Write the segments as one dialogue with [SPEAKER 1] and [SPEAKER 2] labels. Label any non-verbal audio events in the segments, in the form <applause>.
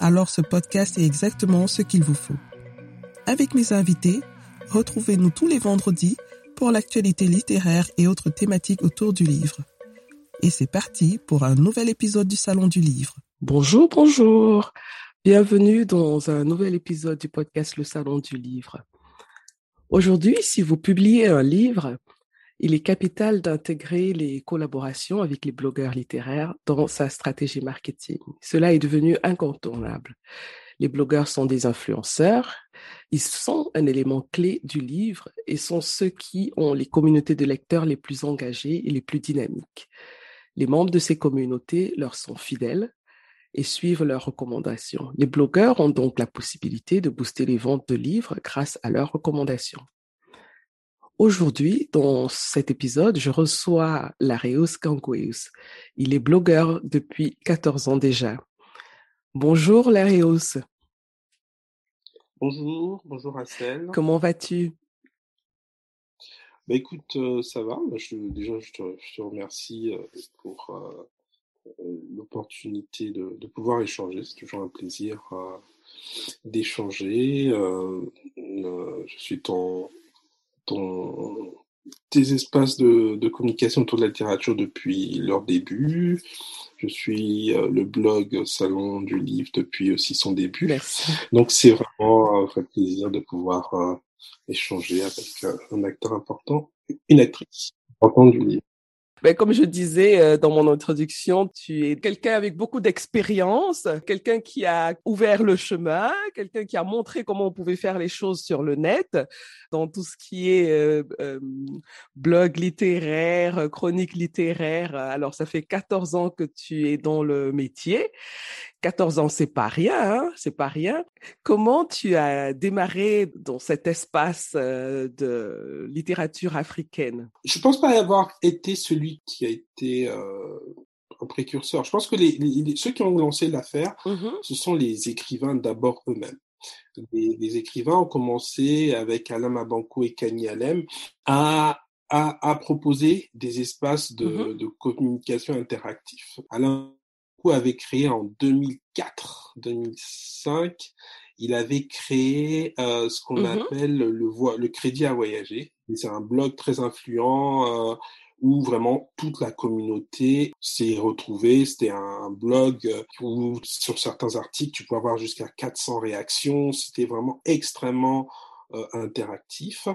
[SPEAKER 1] alors ce podcast est exactement ce qu'il vous faut. Avec mes invités, Retrouvez-nous tous les vendredis pour l'actualité littéraire et autres thématiques autour du livre. Et c'est parti pour un nouvel épisode du Salon du Livre. Bonjour, bonjour. Bienvenue dans un nouvel épisode du podcast Le Salon du Livre. Aujourd'hui, si vous publiez un livre, il est capital d'intégrer les collaborations avec les blogueurs littéraires dans sa stratégie marketing. Cela est devenu incontournable. Les blogueurs sont des influenceurs. Ils sont un élément clé du livre et sont ceux qui ont les communautés de lecteurs les plus engagées et les plus dynamiques. Les membres de ces communautés leur sont fidèles et suivent leurs recommandations. Les blogueurs ont donc la possibilité de booster les ventes de livres grâce à leurs recommandations. Aujourd'hui, dans cet épisode, je reçois Lareus Kangueus. Il est blogueur depuis 14 ans déjà. Bonjour Lareus.
[SPEAKER 2] Bonjour, bonjour Assel.
[SPEAKER 1] Comment vas-tu?
[SPEAKER 2] Bah écoute, euh, ça va. Je, déjà, je te, remercie euh, pour euh, l'opportunité de, pouvoir échanger. C'est toujours un plaisir d'échanger. je suis ton, ton, tes espaces de, de, communication autour de la littérature depuis leur début. Je suis euh, le blog Salon du Livre depuis aussi son début.
[SPEAKER 1] Merci.
[SPEAKER 2] Donc c'est vraiment un vrai plaisir de pouvoir euh, échanger avec euh, un acteur important, une actrice importante du livre.
[SPEAKER 1] Ben, comme je disais euh, dans mon introduction, tu es quelqu'un avec beaucoup d'expérience, quelqu'un qui a ouvert le chemin, quelqu'un qui a montré comment on pouvait faire les choses sur le net, dans tout ce qui est euh, euh, blog littéraire, chronique littéraire. Alors, ça fait 14 ans que tu es dans le métier. 14 ans, c'est pas rien, hein c'est pas rien. Comment tu as démarré dans cet espace de littérature africaine?
[SPEAKER 2] Je pense pas avoir été celui qui a été euh, un précurseur. Je pense que les, ceux qui ont lancé l'affaire, mmh ce sont les écrivains d'abord eux-mêmes. Les, écrivains ont commencé avec Alain Mabanko et Kanye Alem à, à, proposer des espaces de, mmh de communication interactifs. Alain avait créé en 2004-2005, il avait créé euh, ce qu'on mmh appelle le, le crédit à voyager. C'est un blog très influent euh, où vraiment toute la communauté s'est retrouvée. C'était un blog où sur certains articles, tu peux avoir jusqu'à 400 réactions. C'était vraiment extrêmement euh, interactif.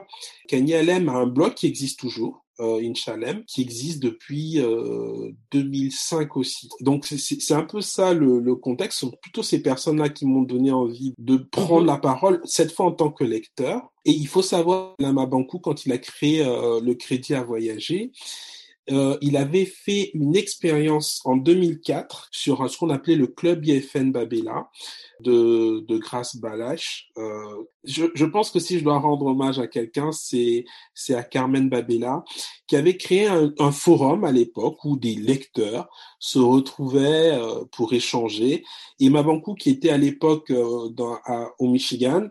[SPEAKER 2] Kanye Alem a un blog qui existe toujours, euh, Inchalem, qui existe depuis euh, 2005 aussi. Donc c'est un peu ça le, le contexte. Ce sont plutôt ces personnes-là qui m'ont donné envie de prendre mhm. la parole, cette fois en tant que lecteur. Et il faut savoir, Lama Bankou, quand il a créé euh, le crédit à voyager, euh, il avait fait une expérience en 2004 sur ce qu'on appelait le club IFN Babela de, de Grace Balash. Euh, je, je, pense que si je dois rendre hommage à quelqu'un, c'est c'est à Carmen Babela qui avait créé un, un forum à l'époque où des lecteurs se retrouvaient euh, pour échanger. Et Mabankou, qui était à l'époque euh, au Michigan,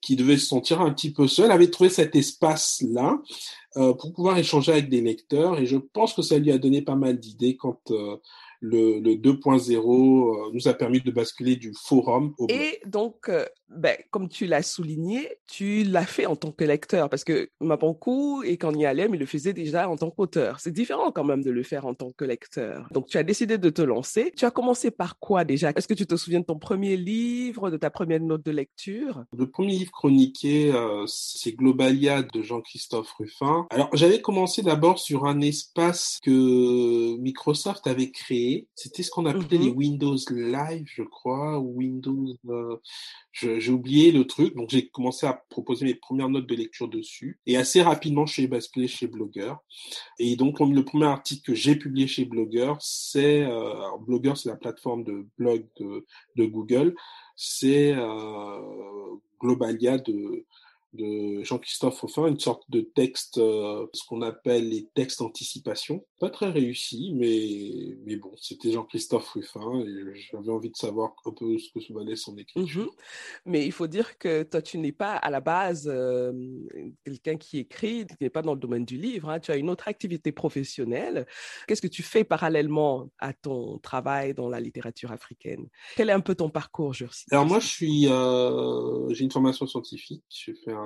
[SPEAKER 2] qui devait se sentir un petit peu seul, avait trouvé cet espace-là euh, pour pouvoir échanger avec des lecteurs. Et je pense que ça lui a donné pas mal d'idées quand euh, le, le 2.0 euh, nous a permis de basculer du forum au
[SPEAKER 1] blog. Et donc, euh, ben, comme tu l'as souligné, tu l'as fait en tant que lecteur parce que Mabankou et Kanye Alem, il le faisait déjà en tant qu'auteur. C'est différent quand même de le faire en tant que lecteur. Donc, tu as décidé de te lancer. Tu as commencé par quoi déjà? Est-ce que tu te souviens de ton premier livre, de ta première note de lecture?
[SPEAKER 2] Le premier livre chroniqué, euh, c'est Globalia de Jean-Christophe Ruffin. Alors, j'avais commencé d'abord sur un espace que Microsoft avait créé c'était ce qu'on appelait les mmh Windows Live, je crois, ou Windows. Euh, j'ai oublié le truc, donc j'ai commencé à proposer mes premières notes de lecture dessus. Et assez rapidement, je suis basculé chez Blogger. Et donc, le premier article que j'ai publié chez Blogger, c'est euh, Blogger, c'est la plateforme de blog de, de Google c'est euh, Globalia de de Jean-Christophe Ruffin, une sorte de texte, euh, ce qu'on appelle les textes anticipation. Pas très réussi, mais, mais bon, c'était Jean-Christophe Ruffin et j'avais envie de savoir un peu ce que valait son écriture.
[SPEAKER 1] Mhm. Mais il faut dire que toi, tu n'es pas à la base euh, quelqu'un qui écrit, tu n'es pas dans le domaine du livre, hein. tu as une autre activité professionnelle. Qu'est-ce que tu fais parallèlement à ton travail dans la littérature africaine? Quel est un peu ton parcours, Jursi
[SPEAKER 2] Alors moi, je suis, euh, j'ai une formation scientifique, je fais un,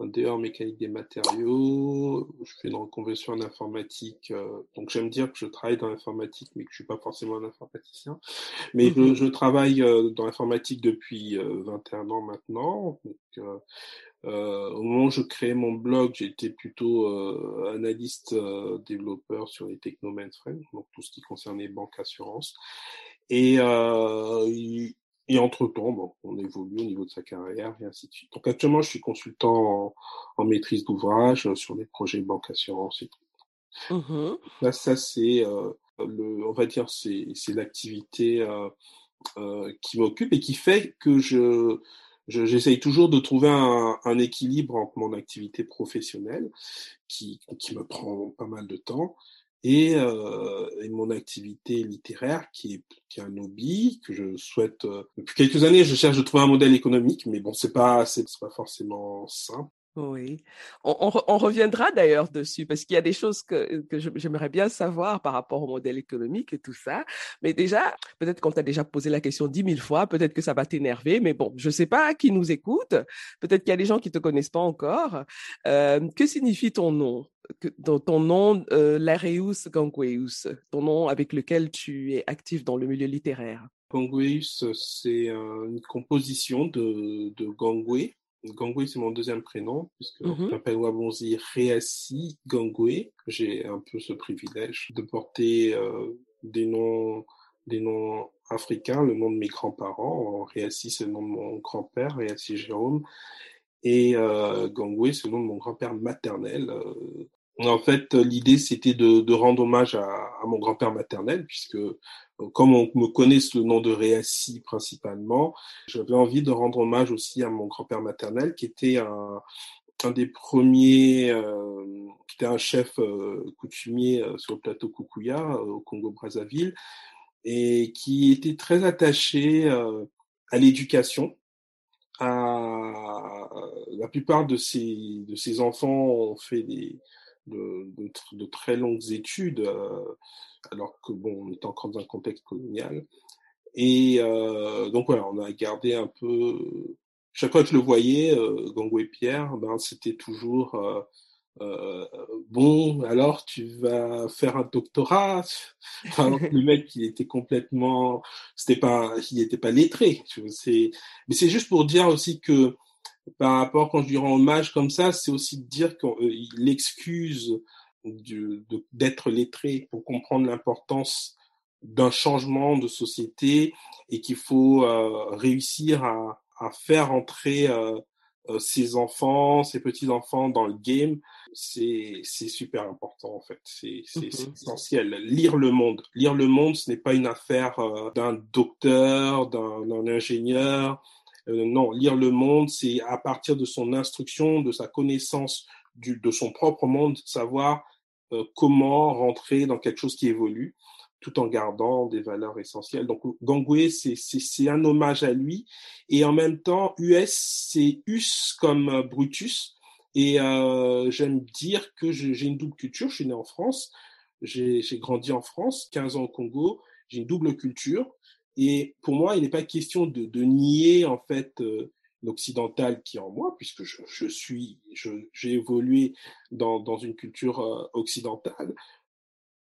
[SPEAKER 2] DE en mécanique des matériaux, je fais une reconversion en informatique. Euh, donc j'aime dire que je travaille dans l'informatique, mais que je suis pas forcément un informaticien. Mais je, mhm. travaille euh, dans l'informatique depuis 21 euh, ans maintenant. Donc, au moment où je créais mon blog, j'étais plutôt analyste développeur sur les techno mainframe, donc tout ce qui concernait banque assurance. Et et entre-temps, bon, on évolue au niveau de sa carrière et ainsi de suite. Donc actuellement, je suis consultant en, maîtrise d'ouvrage euh, sur des projets banque assurance et tout. Mmh Là, ça, c'est, euh, le, on va dire, c'est, c'est l'activité euh, euh, qui m'occupe et qui fait que je, je j'essaye toujours de trouver un, un, équilibre entre mon activité professionnelle, qui, qui me prend pas mal de temps, et, euh, et, mon activité littéraire qui est, qui est un hobby que je souhaite euh, depuis quelques années je cherche de trouver un modèle économique mais bon c'est pas c'est pas forcément simple
[SPEAKER 1] oui, on, reviendra d'ailleurs dessus parce qu'il y a des choses que, que j'aimerais bien savoir par rapport au modèle économique et tout ça. Mais déjà, peut-être qu'on t'a déjà posé la question dix mille fois, peut-être que ça va t'énerver, mais bon, je sais pas qui nous écoute. Peut-être qu'il y a des gens qui te connaissent pas encore. Euh, que signifie ton nom? Dans ton nom, euh, Lareus Gangweus, ton nom avec lequel tu es actif dans le milieu littéraire?
[SPEAKER 2] Gangweus, c'est une composition de, de Gangwe. Gangwe, c'est mon deuxième prénom, puisque mm -hmm. je m'appelle Wabonzi Réassi Gangwe. J'ai un peu ce privilège de porter euh, des noms des noms africains, le nom de mes grands-parents. Réassi, c'est le nom de mon grand-père, Réassi Jérôme. Et euh, Gangwe, c'est le nom de mon grand-père maternel, euh, en fait, l'idée, c'était de, de, rendre hommage à, à mon grand-père maternel, puisque comme on me connaît sous le nom de Réassi principalement, j'avais envie de rendre hommage aussi à mon grand-père maternel, qui était un, des premiers, euh, qui était un chef euh, coutumier euh, sur le plateau euh, au Congo-Brazzaville, et qui était très attaché à l'éducation. La plupart de ses enfants ont fait des, de, très longues études, euh, alors que bon, on est encore dans un contexte colonial. Et euh, donc voilà, on a gardé un peu. Chaque fois que je le voyais, euh, Gangwe Pierre, ben c'était toujours euh, bon. Alors tu vas faire un doctorat? <laughs> Alors le mec, il était complètement, c'était pas, il était pas lettré. C'est, mais c'est juste pour dire aussi que par rapport, quand je lui rends hommage comme ça, c'est aussi de dire qu'il excuse d'être lettré pour comprendre l'importance d'un changement de société et qu'il faut euh, réussir à, à, faire entrer euh, euh, ses enfants, ses petits-enfants dans le game. C'est super important en fait, c'est mmh essentiel. Lire le monde. Lire le monde, ce n'est pas une affaire euh, d'un docteur, d'un ingénieur, euh, non, lire le monde, c'est à partir de son instruction, de sa connaissance de son propre monde, savoir euh, comment rentrer dans quelque chose qui évolue tout en gardant des valeurs essentielles. Donc Gangwe, c'est un hommage à lui. Et en même temps, US, c'est us comme euh, Brutus. Et j'aime dire que j'ai une double culture. Je suis né en France, j'ai grandi en France, 15 ans au Congo. J'ai une double culture. Et pour moi, il n'est pas question de, nier en fait euh, l'occidental qui est en moi, puisque je, suis, j'ai évolué dans, une culture euh, occidentale.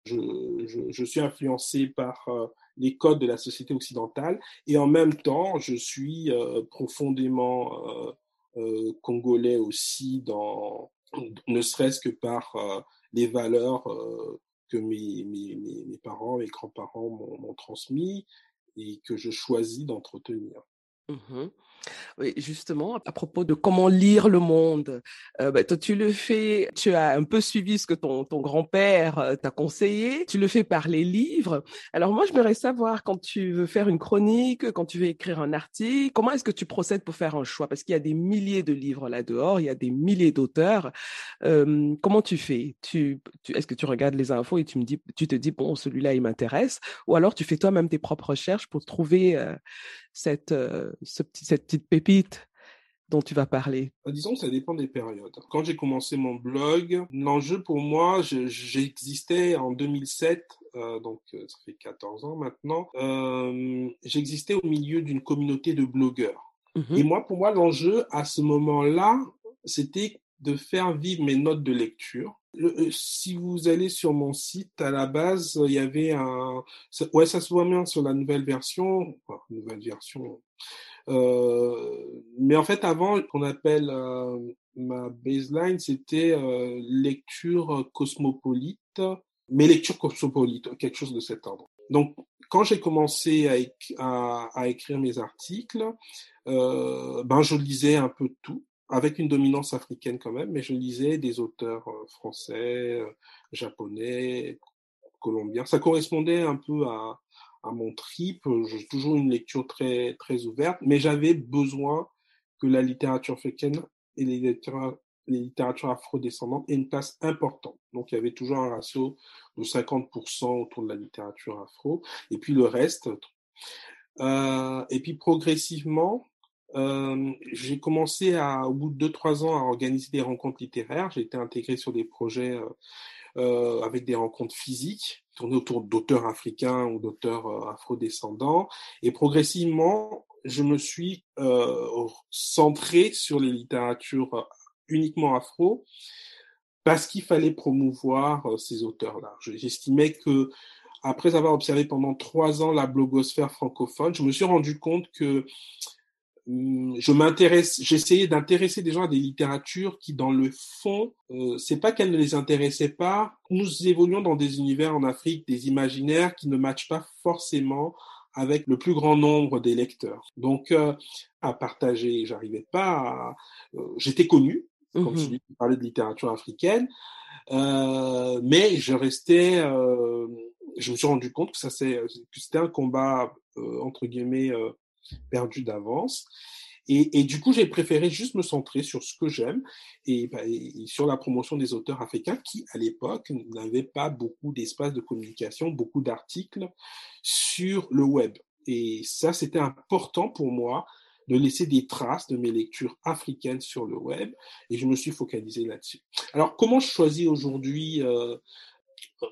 [SPEAKER 2] Je, suis influencé par euh, les codes de la société occidentale et en même temps, je suis profondément congolais aussi, dans, ne serait-ce que par les valeurs que mes, mes, mes, parents, mes grands-parents m'ont transmis et que je choisis d'entretenir.
[SPEAKER 1] Mmh oui, justement, à propos de comment lire le monde, euh, bah, toi, tu le fais, tu as un peu suivi ce que ton, ton grand-père euh, t'a conseillé, tu le fais par les livres. Alors moi, je voudrais savoir, quand tu veux faire une chronique, quand tu veux écrire un article, comment est-ce que tu procèdes pour faire un choix? Parce qu'il y a des milliers de livres là-dehors, il y a des milliers d'auteurs. Euh, comment tu fais? Tu, Est-ce que tu regardes les infos et tu, me dis, tu te dis, bon, celui-là, il m'intéresse? Ou alors tu fais toi-même tes propres recherches pour trouver cette, ce petit, cette petite pépite dont tu vas parler?
[SPEAKER 2] Bah, Disons que ça dépend des périodes. Quand j'ai commencé mon blog, l'enjeu pour moi, j'existais en 2007, euh, donc euh, ça fait 14 ans maintenant, euh, j'existais au milieu d'une communauté de blogueurs. Mmh Et moi, pour moi, l'enjeu à ce moment-là, c'était de faire vivre mes notes de lecture. Si vous allez sur mon site, à la base, il y avait un... Ouais, ça se voit bien sur la nouvelle version. Nouvelle version euh, mais en fait, avant, qu'on appelle euh, ma baseline, c'était euh, lecture cosmopolite, mais lecture cosmopolite, quelque chose de cet ordre. Donc, quand j'ai commencé à, à, écrire mes articles, euh, ben je lisais un peu tout, avec une dominance africaine quand même, mais je lisais des auteurs français, japonais, colombiens. Ça correspondait un peu à, à mon trip. J'ai toujours une lecture très, très ouverte, mais j'avais besoin que la littérature africaine et les littératures, les littératures afro-descendantes aient une place importante. Donc, il y avait toujours un ratio de 50% autour de la littérature afro, et puis le reste. Euh, et puis, progressivement, euh, j'ai commencé à, au bout de 2-3 ans à organiser des rencontres littéraires. J'ai été intégré sur des projets euh, euh, avec des rencontres physiques tournées autour d'auteurs africains ou d'auteurs euh, afrodescendants. Et progressivement, je me suis centré sur les littératures uniquement afro parce qu'il fallait promouvoir ces auteurs-là. J'estimais que après avoir observé pendant trois ans la blogosphère francophone, je me suis rendu compte que je m'intéresse, j'essayais d'intéresser des gens à des littératures qui, dans le fond, euh, c'est pas qu'elles ne les intéressaient pas. Nous évoluons dans des univers en Afrique, des imaginaires qui ne matchent pas forcément avec le plus grand nombre des lecteurs. Donc, euh, à partager, j'arrivais pas à... Euh, j'étais connu, comme mmh celui qui parlait de littérature africaine, euh, mais je restais... je me suis rendu compte que ça c'est que c'était un combat, entre guillemets, perdu d'avance. Et, du coup, j'ai préféré juste me centrer sur ce que j'aime et, bah, et, sur la promotion des auteurs africains qui, à l'époque, n'avaient pas beaucoup d'espace de communication, beaucoup d'articles sur le web. Et ça, c'était important pour moi de laisser des traces de mes lectures africaines sur le web et je me suis focalisé là-dessus. Alors, comment je choisis aujourd'hui euh,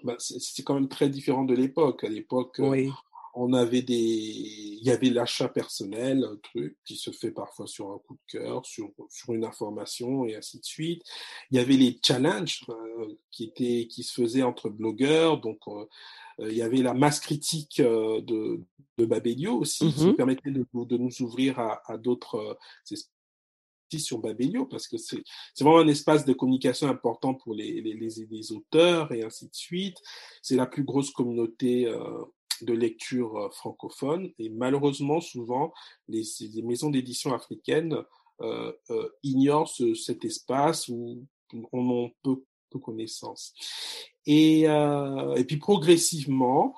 [SPEAKER 2] bah, c'est quand même très différent de l'époque. À l'époque, oui on avait des, il y avait l'achat personnel, un truc qui se fait parfois sur un coup de cœur, sur sur une information et ainsi de suite. Il y avait les challenges euh, qui étaient qui se faisaient entre blogueurs, donc euh, euh, il y avait la masse critique de de Babelio aussi qui mm-hmm. permettait de, de, nous ouvrir à, à d'autres sur Babelio parce que c'est vraiment un espace de communication important pour les, les, les, les auteurs et ainsi de suite. C'est la plus grosse communauté euh, de lecture euh, francophone. Et malheureusement, souvent, les, maisons d'édition africaines euh, euh, ignorent cet espace où on en peu, peu connaissance. Et, et puis progressivement,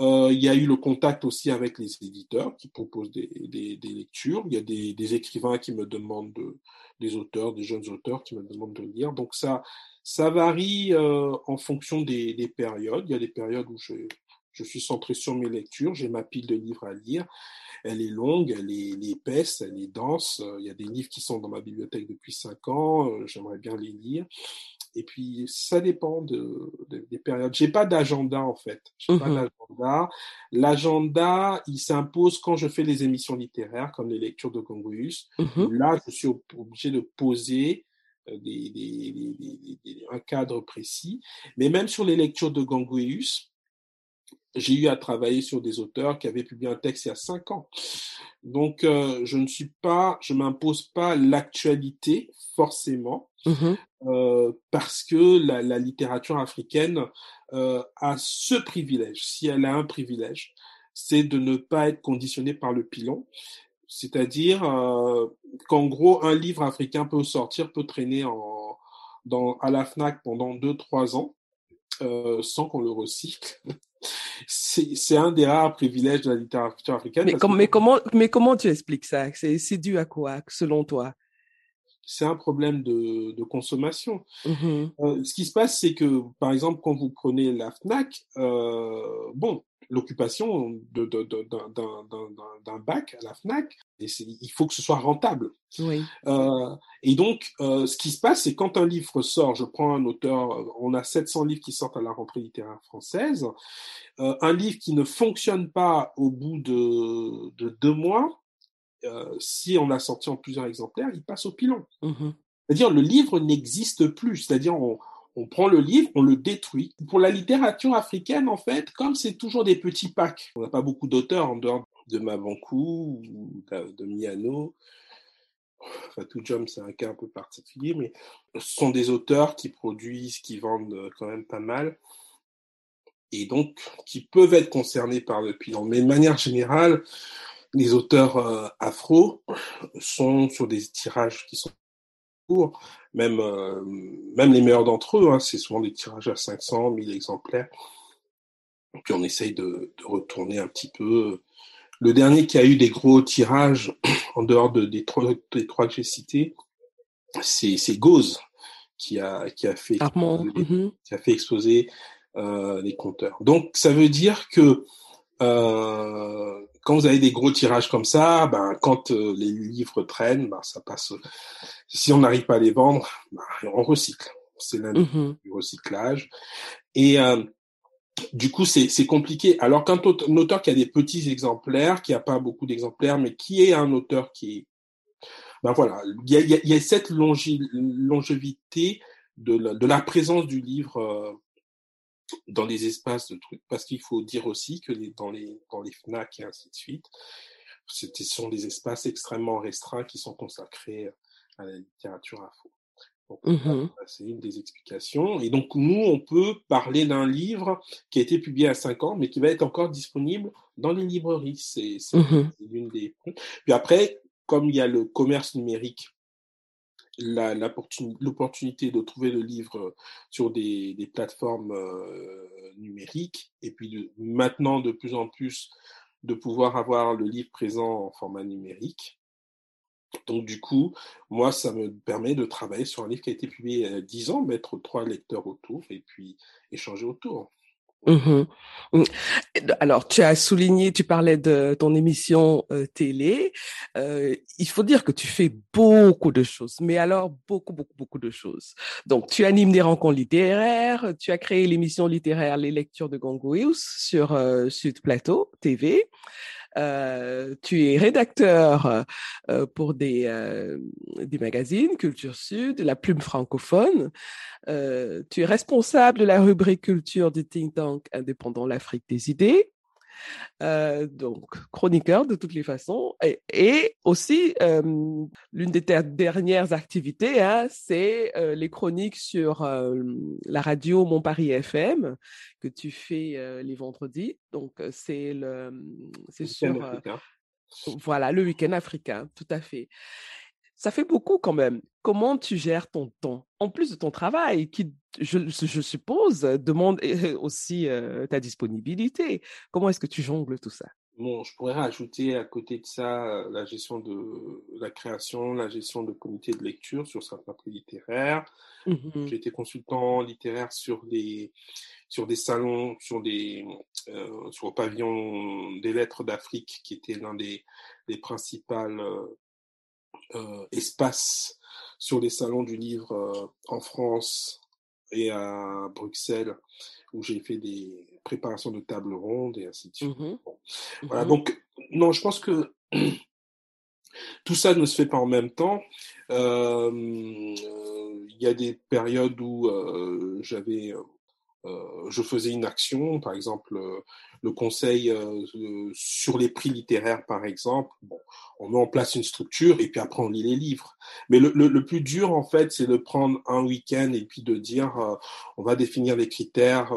[SPEAKER 2] il y a eu le contact aussi avec les éditeurs qui proposent des, des, lectures. Il y a des, écrivains qui me demandent de, des auteurs, des jeunes auteurs qui me demandent de lire. Donc ça, ça varie en fonction des, périodes. Il y a des périodes où je, je suis centré sur mes lectures, j'ai ma pile de livres à lire. Elle est longue, elle est, épaisse, elle est dense. Il y a des livres qui sont dans ma bibliothèque depuis cinq ans, euh, j'aimerais bien les lire. Et puis, ça dépend de, des périodes. J'ai pas d'agenda, en fait. J'ai pas mmh d'agenda. L'agenda, il s'impose quand je fais les émissions littéraires, comme les lectures de Gongouus. Mmh Là, je suis obligé de poser euh, des, un cadre précis. Mais même sur les lectures de Gangoueus, j'ai eu à travailler sur des auteurs qui avaient publié un texte il y a cinq ans. Donc, euh, je ne suis pas, je m'impose pas l'actualité forcément, mmh euh, parce que la, la littérature africaine euh, a ce privilège, si elle a un privilège, c'est de ne pas être conditionnée par le pilon. C'est-à-dire qu'en gros, un livre africain peut sortir, peut traîner en, dans, à la FNAC pendant 2-3 ans sans qu'on le recycle. <laughs> c'est un des rares privilèges de la littérature africaine.
[SPEAKER 1] Mais, mais, comment, mais comment tu expliques ça? C'est dû à quoi, selon toi?
[SPEAKER 2] C'est un problème de, de consommation.
[SPEAKER 1] Mmh
[SPEAKER 2] euh, ce qui se passe, c'est que, par exemple, quand vous prenez la FNAC, euh, bon, l'occupation d'un bac à la FNAC, il faut que ce soit rentable.
[SPEAKER 1] Oui.
[SPEAKER 2] Euh, et donc, euh, ce qui se passe, c'est quand un livre sort, je prends un auteur, on a 700 livres qui sortent à la rentrée littéraire française, euh, un livre qui ne fonctionne pas au bout de, de deux mois, euh, si on a sorti en plusieurs exemplaires, il passe au pilon.
[SPEAKER 1] Mmh
[SPEAKER 2] c'est-à-dire le livre n'existe plus. C'est-à-dire on, on, prend le livre, on le détruit. Pour la littérature africaine, en fait, comme c'est toujours des petits packs, on n'a pas beaucoup d'auteurs en dehors de Mabankou ou de, Miano. Tout Jump, c'est un cas un peu particulier, mais ce sont des auteurs qui produisent, qui vendent euh, quand même pas mal et donc qui peuvent être concernés par le pilon. Mais de manière générale, les auteurs euh, afro sont sur des tirages qui sont même, euh, même les meilleurs d'entre eux, hein, c'est souvent des tirages à 500, 1000 exemplaires. Puis on essaye de, de, retourner un petit peu. Le dernier qui a eu des gros tirages, <clears throat> en dehors de, des, trois, des trois que j'ai cités, c'est, c'est Gauze qui a, qui a fait,
[SPEAKER 1] mm-hmm.
[SPEAKER 2] qui a fait exploser euh, les compteurs. Donc ça veut dire que euh, quand vous avez des gros tirages comme ça, ben, quand euh, les livres traînent, ben, ça passe. Si on n'arrive pas à les vendre, ben, on recycle. C'est l'un
[SPEAKER 1] mmh
[SPEAKER 2] du recyclage. Et euh, du coup, c'est compliqué. Alors qu'un auteur qui a des petits exemplaires, qui a pas beaucoup d'exemplaires, mais qui est un auteur qui est, ben voilà, il y a, y a, cette longévité de la, de la présence du livre euh, dans les espaces de trucs, parce qu'il faut dire aussi que les, dans, les, dans les FNAC et ainsi de suite, ce sont des espaces extrêmement restreints qui sont consacrés à la littérature info. Donc,
[SPEAKER 1] mmh
[SPEAKER 2] c'est une des explications. Et donc, nous, on peut parler d'un livre qui a été publié à 5 ans, mais qui va être encore disponible dans les librairies. C'est
[SPEAKER 1] mmh
[SPEAKER 2] l'une des. Puis après, comme il y a le commerce numérique l'opportunité de trouver le livre sur des, des plateformes euh, numériques et puis de, maintenant de plus en plus de pouvoir avoir le livre présent en format numérique. Donc du coup, moi, ça me permet de travailler sur un livre qui a été publié il y a 10 ans, mettre trois lecteurs autour et puis échanger autour.
[SPEAKER 1] Mmh. Alors, tu as souligné, tu parlais de ton émission euh, télé. Euh, il faut dire que tu fais beaucoup de choses, mais alors beaucoup, beaucoup, beaucoup de choses. Donc, tu animes des rencontres littéraires, tu as créé l'émission littéraire Les Lectures de Gongouius sur euh, Sud Plateau TV. Euh, tu es rédacteur euh, pour des, euh, des magazines, Culture Sud, La Plume francophone. tu es responsable de la rubrique culture du think tank indépendant L'Afrique des idées. Euh, donc chroniqueur de toutes les façons. Et, et aussi, euh, l'une des dernières activités, hein, c'est euh, les chroniques sur la radio Mon Paris FM que tu fais les vendredis. Donc c'est le, c'est sur, voilà, le week-end africain, tout à fait. Ça fait beaucoup quand même. Comment tu gères ton temps? En plus de ton travail, qui, je, je suppose, demande aussi euh, ta disponibilité. Comment est-ce que tu jongles tout ça?
[SPEAKER 2] Bon, je pourrais rajouter à côté de ça euh, la gestion de la création, la gestion de comités de lecture sur certains prix littéraires.
[SPEAKER 1] Mmh
[SPEAKER 2] J'ai été consultant littéraire sur des sur des salons, sur des euh, sur le pavillon des lettres d'Afrique, qui était l'un des, des principales euh, espace sur les salons du livre euh, en France et à Bruxelles, où j'ai fait des préparations de tables rondes et ainsi de suite.
[SPEAKER 1] Mmh
[SPEAKER 2] Voilà,
[SPEAKER 1] mmh
[SPEAKER 2] donc, non, je pense que <clears throat> tout ça ne se fait pas en même temps. Euh, il y a des périodes où euh, j'avais euh, je faisais une action, par exemple euh, le conseil euh, sur les prix littéraires, par exemple. On met en place une structure et puis après on lit les livres. Mais le, plus dur, en fait, c'est de prendre un week-end et puis de dire on va définir les critères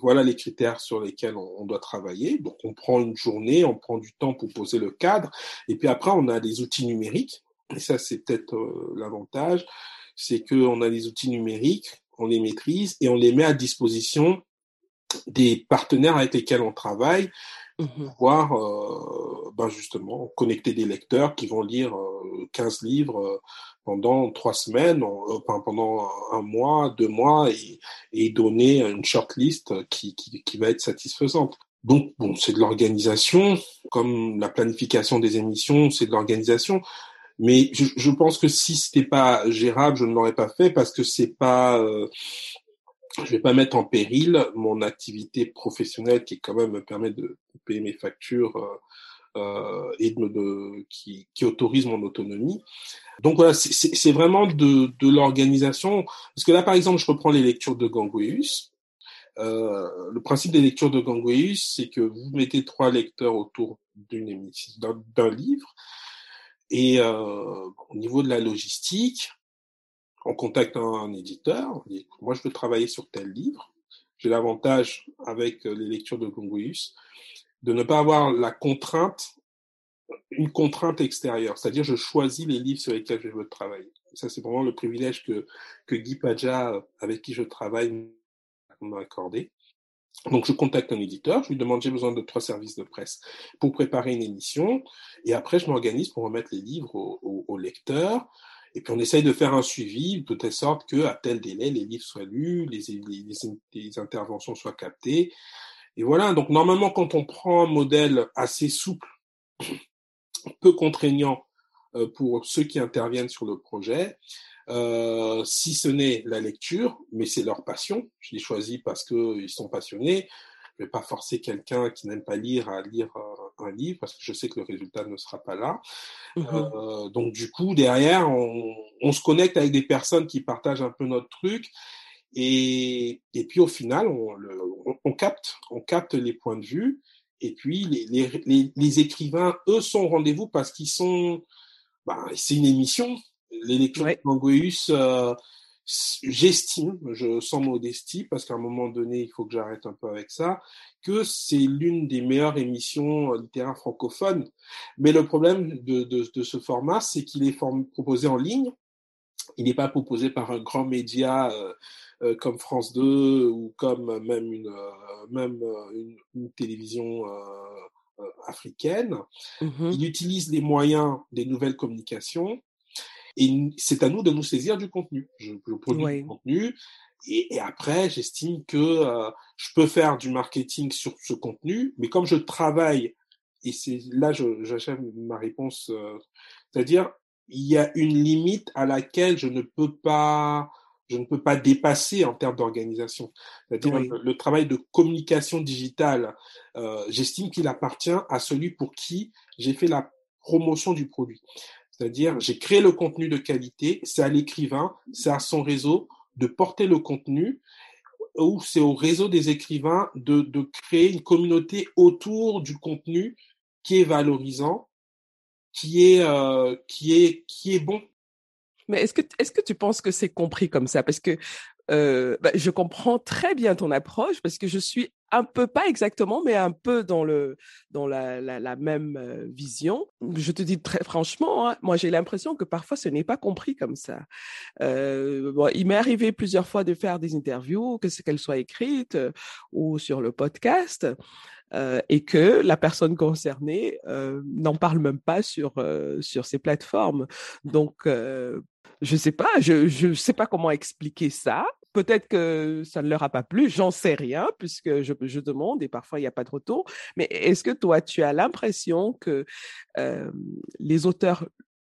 [SPEAKER 2] voilà les critères sur lesquels on, doit travailler. Donc, on prend une journée, on prend du temps pour poser le cadre. Et puis après, on a des outils numériques. Et ça, c'est peut-être euh, l'avantage. C'est qu'on a des outils numériques, on les maîtrise et on les met à disposition des partenaires avec lesquels on travaille pour mmh pouvoir euh, ben justement connecter des lecteurs qui vont lire 15 livres pendant trois semaines, euh, pendant un mois, deux mois, et, et donner une shortlist qui, qui, qui va être satisfaisante. Donc, bon, c'est de l'organisation, comme la planification des émissions, c'est de l'organisation. Mais je, pense que si c'était pas gérable, je ne l'aurais pas fait parce que c'est pas, euh, je vais pas mettre en péril mon activité professionnelle qui quand même me permet de payer mes factures euh, euh, et qui, autorise mon autonomie. Donc voilà, c'est vraiment de, l'organisation. Parce que là, par exemple, je reprends les lectures de Gangweus. Euh, le principe des lectures de Gangweus, c'est que vous mettez trois lecteurs autour d'un livre, et euh, au niveau de la logistique, on contacte un, éditeur. On dit, moi, je veux travailler sur tel livre. J'ai l'avantage avec les lectures de Gangweus de ne pas avoir la contrainte, une contrainte extérieure. C'est-à-dire, je choisis les livres sur lesquels je veux travailler. Ça, c'est vraiment le privilège que, que Guy Padja, avec qui je travaille, m'a accordé. Donc, je contacte un éditeur, je lui demande, j'ai besoin de trois services de presse pour préparer une émission, et après, je m'organise pour remettre les livres au, au, lecteur, et puis on essaye de faire un suivi de telle sorte que à tel délai, les livres soient lus, les, les, les interventions soient captées, et voilà, donc normalement, quand on prend un modèle assez souple, peu contraignant pour ceux qui interviennent sur le projet, euh, si ce n'est la lecture, mais c'est leur passion. Je l'ai choisi parce qu'ils sont passionnés. Je vais pas forcer quelqu'un qui n'aime pas lire à lire un, un, livre parce que je sais que le résultat ne sera pas là. Mmh euh, donc du coup, derrière, on, on, se connecte avec des personnes qui partagent un peu notre truc et, et puis au final, on, le, on, on, capte, on capte les points de vue. Et puis les, les, les, les écrivains, eux, sont au rendez-vous parce qu'ils sont. Bah, c'est une émission. Lectures ouais. de euh, j'estime, je sens modestie, parce qu'à un moment donné, il faut que j'arrête un peu avec ça, que c'est l'une des meilleures émissions littéraires francophones. Mais le problème de, de, de ce format, c'est qu'il est proposé en ligne. Il n'est pas proposé par un grand média. Euh, euh, comme France 2 ou comme même une, euh, même euh, une, une télévision africaine. Mmh Il utilise les moyens des nouvelles communications et c'est à nous de nous saisir du contenu. Je, je produis du contenu et, et après, j'estime que euh, je peux faire du marketing sur ce contenu, mais comme je travaille, et c'est là j'achève ma réponse, euh, c'est-à-dire il y a une limite à laquelle je ne peux pas je ne peux pas dépasser en termes d'organisation. C'est-à-dire oui. le, le, travail de communication digitale, euh, j'estime qu'il appartient à celui pour qui j'ai fait la promotion du produit. C'est-à-dire j'ai créé le contenu de qualité, c'est à l'écrivain, c'est à son réseau de porter le contenu ou c'est au réseau des écrivains de, de créer une communauté autour du contenu qui est valorisant, qui est, euh, qui est, qui est bon
[SPEAKER 1] mais est-ce que, est-ce que tu penses que c'est compris comme ça? Parce que euh, bah, je comprends très bien ton approche parce que je suis un peu pas exactement, mais un peu dans le dans la, la, même euh, vision. Je te dis très franchement, hein, moi j'ai l'impression que parfois ce n'est pas compris comme ça. Euh, il m'est arrivé plusieurs fois de faire des interviews, que qu'elles soient écrites ou sur le podcast. Euh, et que la personne concernée euh, n'en parle même pas sur euh, sur ces plateformes. Donc je sais pas, je je sais pas comment expliquer ça. Peut-être que ça ne leur a pas plu, j'en sais rien puisque je, je demande et parfois il n'y a pas de retour. Mais est-ce que toi tu as l'impression que les auteurs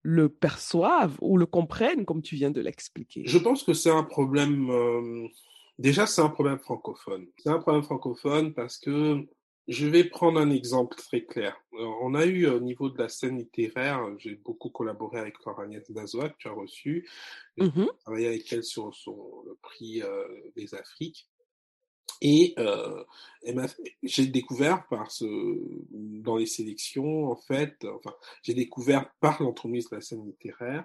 [SPEAKER 1] le perçoivent ou le comprennent comme tu viens de l'expliquer?
[SPEAKER 2] Je pense que c'est un problème. Déjà, c'est un problème francophone. C'est un problème francophone parce que je vais prendre un exemple très clair. On a eu au niveau de la scène littéraire, j'ai beaucoup collaboré avec Agnès Dazoa, que tu as reçu. J'ai mm -hmm. travaillé avec elle sur, sur le prix euh, des Afriques. Et euh, j'ai découvert par ce, dans les sélections, en fait, enfin, j'ai découvert par l'entremise de la scène littéraire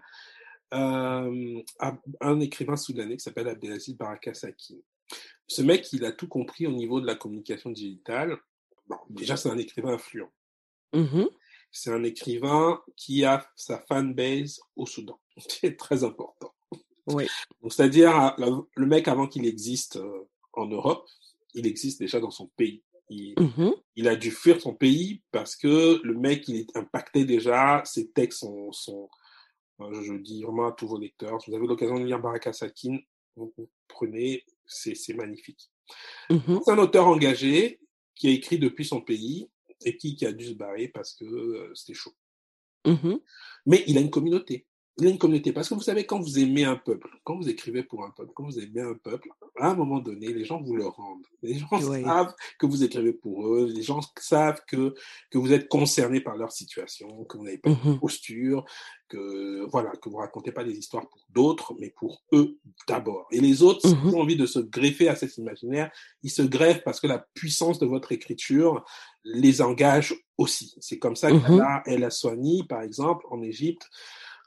[SPEAKER 2] euh, un écrivain soudanais qui s'appelle Abdelaziz Baraka Sakin. ce mec, il a tout compris au niveau de la communication digitale. Bon, déjà, c'est un écrivain influent.
[SPEAKER 1] Mmh
[SPEAKER 2] c'est un écrivain qui a sa fanbase au Soudan. <laughs> C'est très important.
[SPEAKER 1] Oui.
[SPEAKER 2] C'est-à-dire, le mec, avant qu'il existe euh, en Europe, il existe déjà dans son pays. Il,
[SPEAKER 1] mmh
[SPEAKER 2] il, a dû fuir son pays parce que le mec, il est impacté déjà, ses textes sont, sont je dis vraiment à tous vos lecteurs, si vous avez l'occasion de lire Baraka Sakin, vous, prenez, c'est magnifique.
[SPEAKER 1] Mmh
[SPEAKER 2] c'est un auteur engagé qui a écrit depuis son pays et qui, qui a dû se barrer parce que euh, c'était chaud.
[SPEAKER 1] Mmh
[SPEAKER 2] Mais il a une communauté il y a une communauté. Parce que vous savez, quand vous aimez un peuple, quand vous écrivez pour un peuple, quand vous aimez un peuple, à un moment donné, les gens vous le rendent. Les gens savent que vous écrivez pour eux. Les gens savent que, que vous êtes concerné par leur situation, que vous n'avez pas de
[SPEAKER 1] mmh
[SPEAKER 2] posture, que, voilà, que vous racontez pas des histoires pour d'autres, mais pour eux d'abord. Et les autres,
[SPEAKER 1] mmh
[SPEAKER 2] s'ils ont envie de se greffer à cet imaginaire, ils se greffent parce que la puissance de votre écriture les engage aussi. C'est comme ça
[SPEAKER 1] mmh
[SPEAKER 2] que El Aswani, par exemple, en Égypte,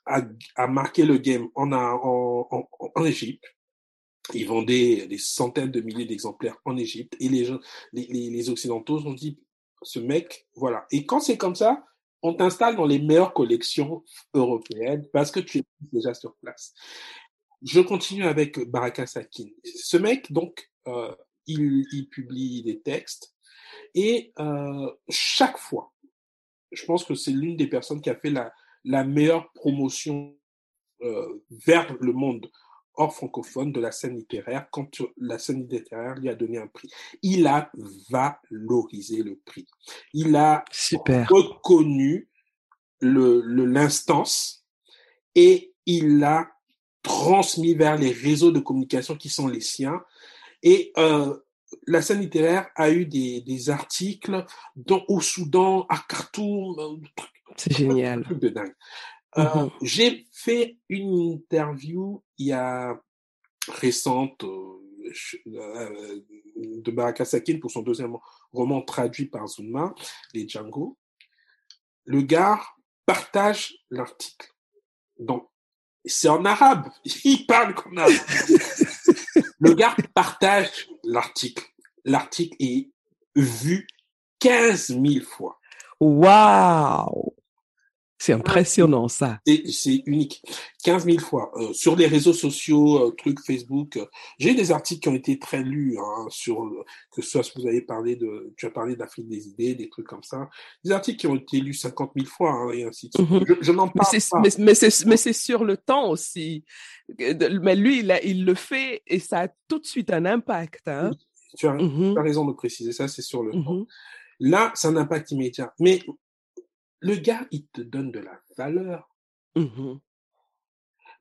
[SPEAKER 2] a, marqué le game en, en, en, Égypte. Ils vendaient des centaines de milliers d'exemplaires en Égypte et les, les, les, Occidentaux ont dit ce mec, voilà. Et quand c'est comme ça, on t'installe dans les meilleures collections européennes parce que tu es déjà sur place. Je continue avec Baraka Sakin. Ce mec, donc, euh, il, il, publie des textes et euh, chaque fois, je pense que c'est l'une des personnes qui a fait la, la meilleure promotion euh, vers le monde hors francophone de la scène littéraire quand la scène littéraire lui a donné un prix. Il a valorisé le prix. Il a reconnu le l'instance et il l'a transmis vers les réseaux de communication qui sont les siens. Et euh, la scène littéraire a eu des, des articles dans, au Soudan, à Khartoum, euh,
[SPEAKER 1] c'est génial.
[SPEAKER 2] Un de dingue. Euh, mmh j'ai fait une interview il y a récente euh, euh, de Baraka Sakin pour son deuxième roman traduit par Zuma, Les Django. Le gars partage l'article. Donc, c'est en arabe. <laughs> Il parle comme arabe. Le gars partage l'article. L'article est vu 15 000 fois.
[SPEAKER 1] Waouh c'est impressionnant ça.
[SPEAKER 2] C'est unique. 15 000 fois. Euh, sur les réseaux sociaux, euh, trucs Facebook, euh, j'ai des articles qui ont été très lus hein, sur que ce soit si vous avez parlé de, tu as parlé d'Afrique des idées, des trucs comme ça. Des articles qui ont été lus 50 000 fois hein, et ainsi de suite.
[SPEAKER 1] Mhm.
[SPEAKER 2] Je, n'en parle
[SPEAKER 1] mais
[SPEAKER 2] pas.
[SPEAKER 1] Mais, mais c'est sur le temps aussi. Mais lui, il, il, le fait et ça a tout de suite un impact. Hein.
[SPEAKER 2] Tu as, tu as, raison de préciser ça, c'est sur le temps. Mhm. Là, c'est un impact immédiat. Mais le gars, il te donne de la valeur.
[SPEAKER 1] Mmh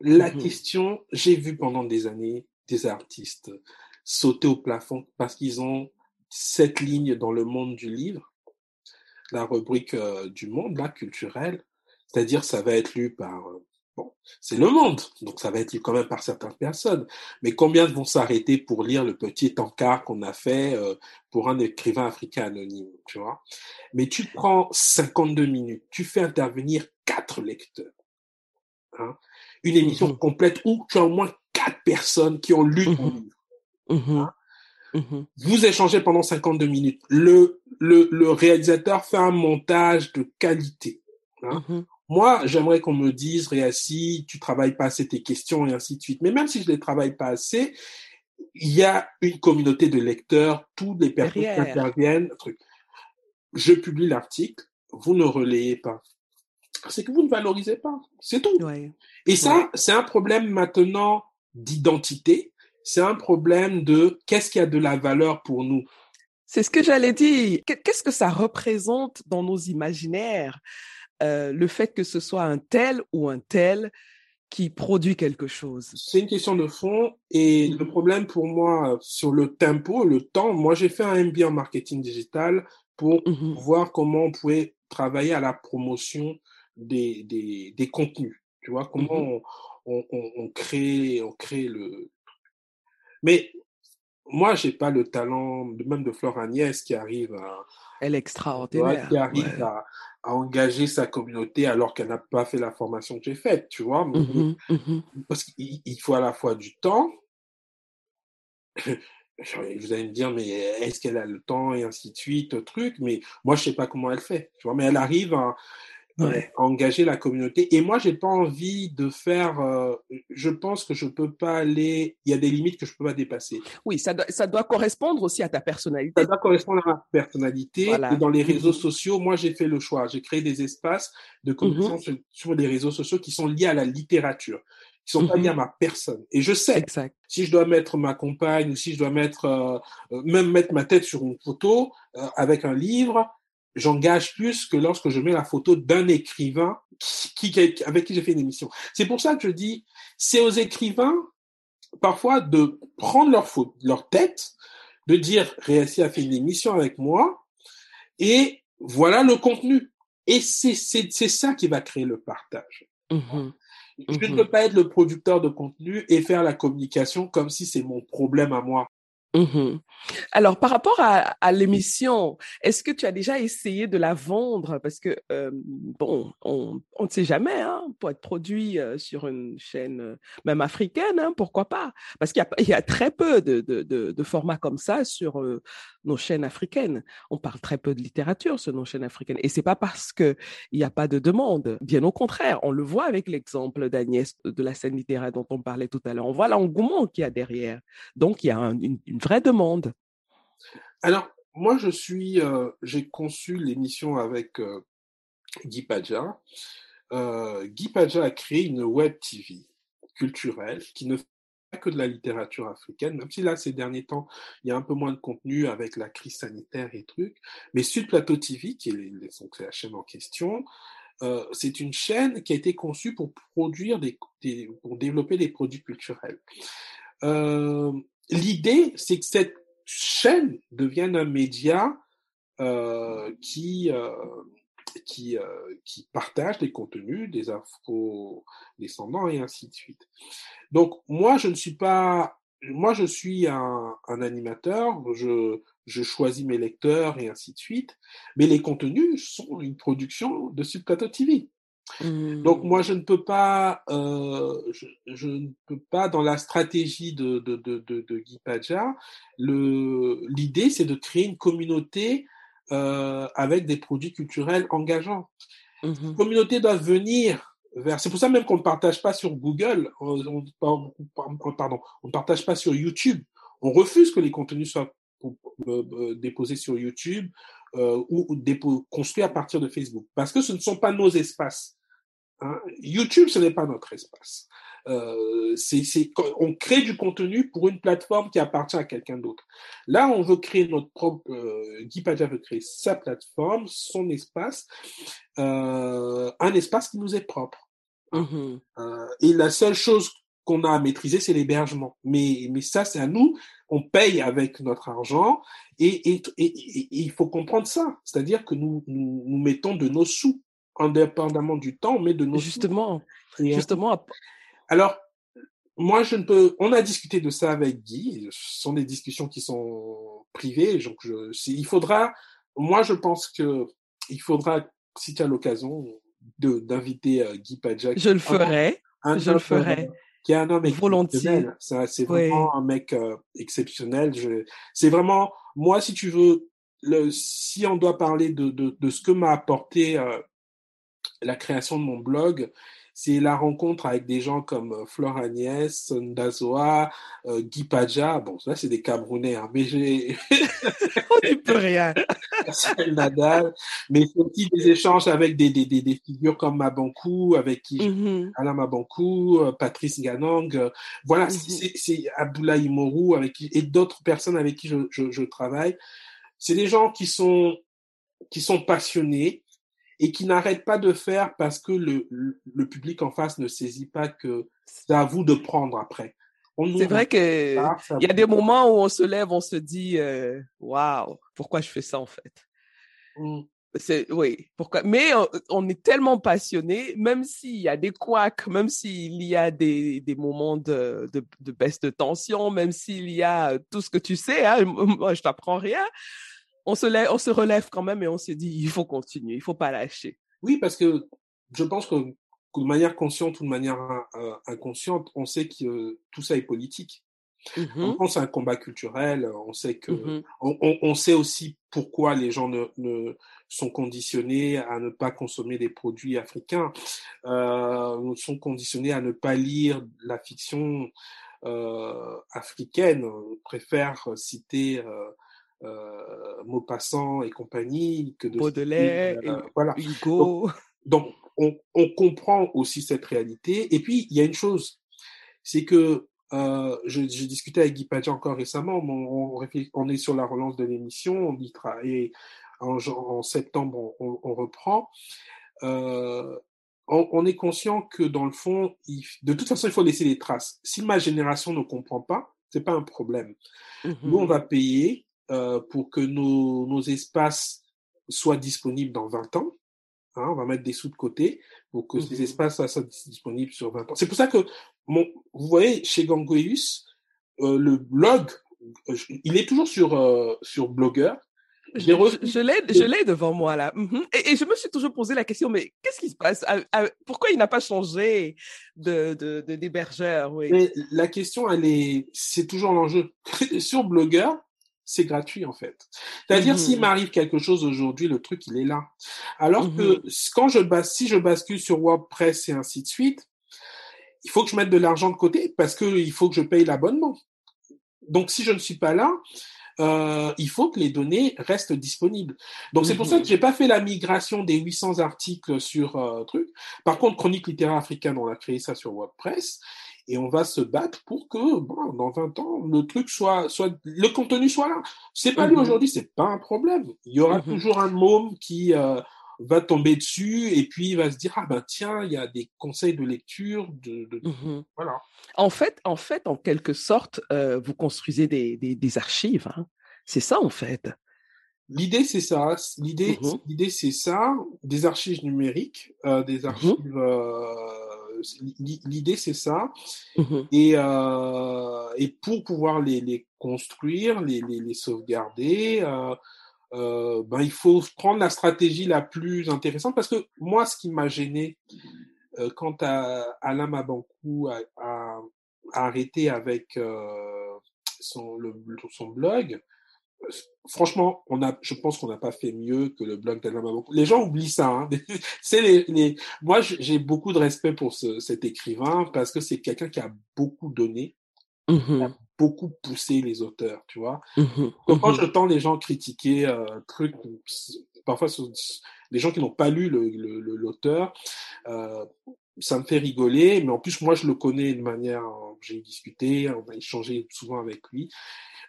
[SPEAKER 2] la
[SPEAKER 1] mmh
[SPEAKER 2] question, j'ai vu pendant des années des artistes sauter au plafond parce qu'ils ont cette ligne dans le monde du livre, la rubrique euh, du monde, là, culturel, c'est-à-dire ça va être lu par euh, Bon, c'est le monde, donc ça va être lu quand même par certaines personnes. Mais combien vont s'arrêter pour lire le petit encart qu'on a fait euh, pour un écrivain africain anonyme, tu vois? Mais tu prends 52 minutes, tu fais intervenir quatre lecteurs. Hein Une émission
[SPEAKER 1] mmh
[SPEAKER 2] complète où tu as au moins quatre personnes qui ont lu ton
[SPEAKER 1] mmh
[SPEAKER 2] livre.
[SPEAKER 1] Mmh
[SPEAKER 2] hein Vous échangez pendant 52 minutes. Le, le, le réalisateur fait un montage de qualité. Hein moi, j'aimerais qu'on me dise, Réassi, tu travailles pas assez tes questions et ainsi de suite. Mais même si je les travaille pas assez, il y a une communauté de lecteurs, toutes les personnes qui interviennent. Truc. Je publie l'article, vous ne relayez pas. C'est que vous ne valorisez pas. C'est tout. Et ça, c'est un problème maintenant d'identité. C'est un problème de qu'est-ce qui a de la valeur pour nous.
[SPEAKER 1] C'est ce que j'allais dire. Qu'est-ce que ça représente dans nos imaginaires? Euh, le fait que ce soit un tel ou un tel qui produit quelque chose?
[SPEAKER 2] C'est une question de fond et le problème pour moi sur le tempo, le temps, moi j'ai fait un MBA en marketing digital pour
[SPEAKER 1] mmh
[SPEAKER 2] voir comment on pouvait travailler à la promotion des, des, des contenus. Tu vois, comment
[SPEAKER 1] mmh
[SPEAKER 2] on, on, on, crée, on crée le... Mais moi, j'ai pas le talent, même de Flore Agnès qui arrive à...
[SPEAKER 1] Elle est extraordinaire.
[SPEAKER 2] qui arrive à, à engager sa communauté alors qu'elle n'a pas fait la formation que j'ai faite, tu vois.
[SPEAKER 1] Mmh mmh
[SPEAKER 2] Parce qu'il faut à la fois du temps, <laughs> vous allez me dire, mais est-ce qu'elle a le temps et ainsi de suite, truc, mais moi, je sais pas comment elle fait, tu vois, mais elle arrive à, engager la communauté. Et moi, j'ai pas envie de faire. Euh, je pense que je peux pas aller. Il y a des limites que je peux pas dépasser.
[SPEAKER 1] Oui, ça doit, ça doit correspondre aussi à ta personnalité.
[SPEAKER 2] Ça doit correspondre à ma personnalité. Et dans les réseaux mm-hmm. sociaux, moi, j'ai fait le choix. J'ai créé des espaces de communication mm-hmm. sur, les réseaux sociaux qui sont liés à la littérature qui sont pas liés à mm-hmm. ma personne. Et je sais, exact. si je dois mettre ma compagne ou si je dois mettre euh, euh, même mettre ma tête sur une photo avec un livre, j'engage plus que lorsque je mets la photo d'un écrivain qui, avec qui j'ai fait une émission. C'est pour ça que je dis, c'est aux écrivains parfois de prendre leur, faute, leur tête, de dire Réassi a fait une émission avec moi et voilà le contenu. Et c'est ça qui va créer le partage. Mmh je ne mmh peux pas être le producteur de contenu et faire la communication comme si c'est mon problème à moi.
[SPEAKER 1] Mmh Alors, par rapport à, l'émission, est-ce que tu as déjà essayé de la vendre? Parce que, euh, bon, on, ne sait jamais, hein, pour être produit euh, sur une chaîne, euh, même africaine, hein, pourquoi pas? Parce qu'il y, a très peu de, formats comme ça sur nos chaînes africaines. On parle très peu de littérature sur nos chaînes africaines. Et c'est pas parce qu'il n'y a pas de demande. Bien au contraire, on le voit avec l'exemple d'Agnès de la scène littéraire dont on parlait tout à l'heure. On voit l'engouement qu'il y a derrière. Donc, il y a une vraie demande.
[SPEAKER 2] Alors, moi, je suis, euh, j'ai conçu l'émission avec euh, Guy Padja. Euh, Guy Padja a créé une web TV culturelle qui ne fait pas que de la littérature africaine, même si là, ces derniers temps, il y a un peu moins de contenu avec la crise sanitaire et trucs. Mais Sud Plateau TV, qui est, la chaîne en question, c'est une chaîne qui a été conçue pour produire pour développer des produits culturels. L'idée, c'est que cette chaîne devienne un média euh, qui, euh, qui, euh, qui partage des contenus des afro-descendants et ainsi de suite. Donc, moi, je ne suis pas, moi, je suis un, un animateur, je, je choisis mes lecteurs et ainsi de suite, mais les contenus sont une production de Subplateau TV. Donc moi je ne peux pas, euh, je, je, ne peux pas dans la stratégie de de de de, de Guy Padja, le l'idée c'est de créer une communauté euh, avec des produits culturels engageants. Mmh. communauté doit venir vers. C'est pour ça même qu'on ne partage pas sur Google, on, on, pardon, on ne partage pas sur YouTube. On refuse que les contenus soient euh, déposés sur YouTube euh, ou, ou construits à partir de Facebook parce que ce ne sont pas nos espaces. Hein. YouTube, ce n'est pas notre espace. Euh, c'est, on crée du contenu pour une plateforme qui appartient à quelqu'un d'autre. Là, on veut créer notre propre. Euh, Guy Padja veut créer sa plateforme, son espace, euh, un espace qui nous est propre. Mmh euh, et la seule chose qu'on a à maîtriser, c'est l'hébergement. Mais, mais ça, c'est à nous. On paye avec notre argent et, et, et, et il faut comprendre ça. C'est-à-dire que nous, nous, nous mettons de nos sous indépendamment du temps, mais de nos
[SPEAKER 1] justement, justement.
[SPEAKER 2] Alors, moi, je ne peux. On a discuté de ça avec Guy. Ce sont des discussions qui sont privées. Donc, je, il faudra. Moi, je pense que il faudra, si tu as l'occasion, de d'inviter euh, Guy Padjak.
[SPEAKER 1] Je le ferai. je le ferai.
[SPEAKER 2] Qui est un homme exceptionnel. C'est vraiment un mec euh, exceptionnel. C'est vraiment moi, si tu veux, le, si on doit parler de, de, de ce que m'a apporté euh, la création de mon blog, c'est la rencontre avec des gens comme euh, Flore Agnès, Ndazoa, euh, Guy Padja. Bon, ça, c'est des Camerounais, hein, mais j'ai...
[SPEAKER 1] On n'y peut rien. <laughs>
[SPEAKER 2] Nadal. Mais c'est aussi des échanges avec des, des, des, des figures comme Mabankou, avec qui mm-hmm. Alain Mabankou, euh, Patrice Ganang. voilà, mm-hmm. c'est Abdoulaye Morou, avec qui, et d'autres personnes avec qui je, je, je travaille. C'est des gens qui sont, qui sont passionnés, et qui n'arrête pas de faire parce que le, le, public en face ne saisit pas que c'est à vous de prendre après.
[SPEAKER 1] C'est vrai que il y a des moments où on se lève, on se dit euh, waouh, pourquoi je fais ça en fait? C'est oui, pourquoi? Mais on, est tellement passionné, même s'il y a des couacs, même s'il y a des, des moments de, de, de, baisse de tension, même s'il y a tout ce que tu sais, hein, <laughs> moi je t'apprends rien on se, lève, on se relève quand même et on se dit, il faut continuer, il faut pas lâcher.
[SPEAKER 2] Oui, parce que je pense que de manière consciente ou de manière euh, inconsciente, on sait que tout ça est politique. Mmh c'est un combat culturel. On sait que, mmh on, sait aussi pourquoi les gens ne, sont conditionnés à ne pas consommer des produits africains, euh, sont conditionnés à ne pas lire la fiction euh, africaine. On préfère citer euh, Maupassant et compagnie que de
[SPEAKER 1] Baudelaire, euh, voilà. Hugo.
[SPEAKER 2] Donc, on, on comprend aussi cette réalité. Et puis, il y a une chose, c'est que euh, j'ai discuté avec Guy Padja encore récemment. On, on, est sur la relance de l'émission. On y travaille. En, en septembre, on, on reprend. Euh, on, est conscient que dans le fond, de toute façon, il faut laisser des traces. Si ma génération ne comprend pas, c'est pas un problème. Nous, on mmh va payer euh, pour que nos, nos espaces soient disponibles dans 20 ans. Hein, on va mettre des sous de côté pour que ces mmh espaces soient disponibles sur 20 ans. C'est pour ça que, mon, vous voyez, chez Gangoeus, euh, le blog, il est toujours sur, euh, sur Blogger.
[SPEAKER 1] Je, je, l'ai devant moi là. Mmh et, je me suis toujours posé la question, mais qu'est-ce qui se passe? Pourquoi il n'a pas changé de, d'hébergeur? Oui.
[SPEAKER 2] La question, elle est, c'est toujours l'enjeu. <laughs> sur Blogger, c'est gratuit en fait. C'est-à-dire mmh s'il m'arrive quelque chose aujourd'hui, le truc il est là. Alors mmh que quand je bas, si je bascule sur WordPress et ainsi de suite, il faut que je mette de l'argent de côté parce que il faut que je paye l'abonnement. Donc si je ne suis pas là, euh, il faut que les données restent disponibles. Donc c'est pour ça que mmh j'ai pas fait la migration des 800 articles sur euh, truc. Par contre, Chronique littéraire africaine, on a créé ça sur WordPress et on va se battre pour que bon, dans 20 ans le truc soit soit le contenu soit là. C'est pas lui mmh aujourd'hui, c'est pas un problème. Il y aura mmh toujours un môme qui euh, va tomber dessus et puis il va se dire ah ben tiens il y a des conseils de lecture de, mmh voilà.
[SPEAKER 1] En fait en fait en quelque sorte euh, vous construisez des, des, archives. Hein. C'est ça en fait.
[SPEAKER 2] L'idée c'est ça. L'idée l'idée c'est ça. Des archives numériques, euh, des archives l'idée c'est ça. Mmh et, euh, et pour pouvoir les, les construire, les, les, les sauvegarder, euh, euh, ben il faut prendre la stratégie la plus intéressante parce que moi, ce qui m'a gêné euh, quand Alain Mabankou a, a, a, arrêté avec son, le, son blog, franchement, on a, je pense qu'on n'a pas fait mieux que le blog d'Alain Mabankou. Les gens oublient ça. Hein. <laughs> c'est les, les, moi, j'ai beaucoup de respect pour ce, cet écrivain parce que c'est quelqu'un qui a beaucoup donné, mmh a beaucoup poussé les auteurs, tu vois. Quand mmh je les gens critiquer euh, trucs, parfois les gens qui n'ont pas lu l'auteur, le, euh, ça me fait rigoler. Mais en plus, moi, je le connais de manière, j'ai discuté, on a échangé souvent avec lui.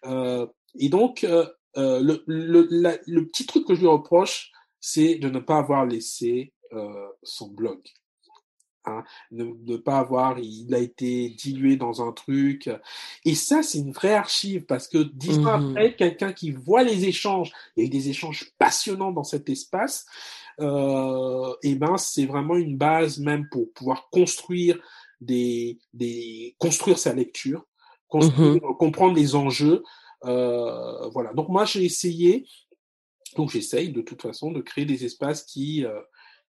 [SPEAKER 2] Euh, et donc, euh, euh, le, le, le, petit truc que je lui reproche, c'est de ne pas avoir laissé euh, son blog. Hein, ne, ne, pas avoir, il a été dilué dans un truc. Et ça, c'est une vraie archive parce que dix ans mmh après, quelqu'un qui voit les échanges, il y a eu des échanges passionnants dans cet espace, euh, et ben c'est vraiment une base même pour pouvoir construire des, des construire sa lecture, construire, mmh comprendre les enjeux, voilà. Donc moi j'ai essayé, donc j'essaye de toute façon de créer des espaces qui euh,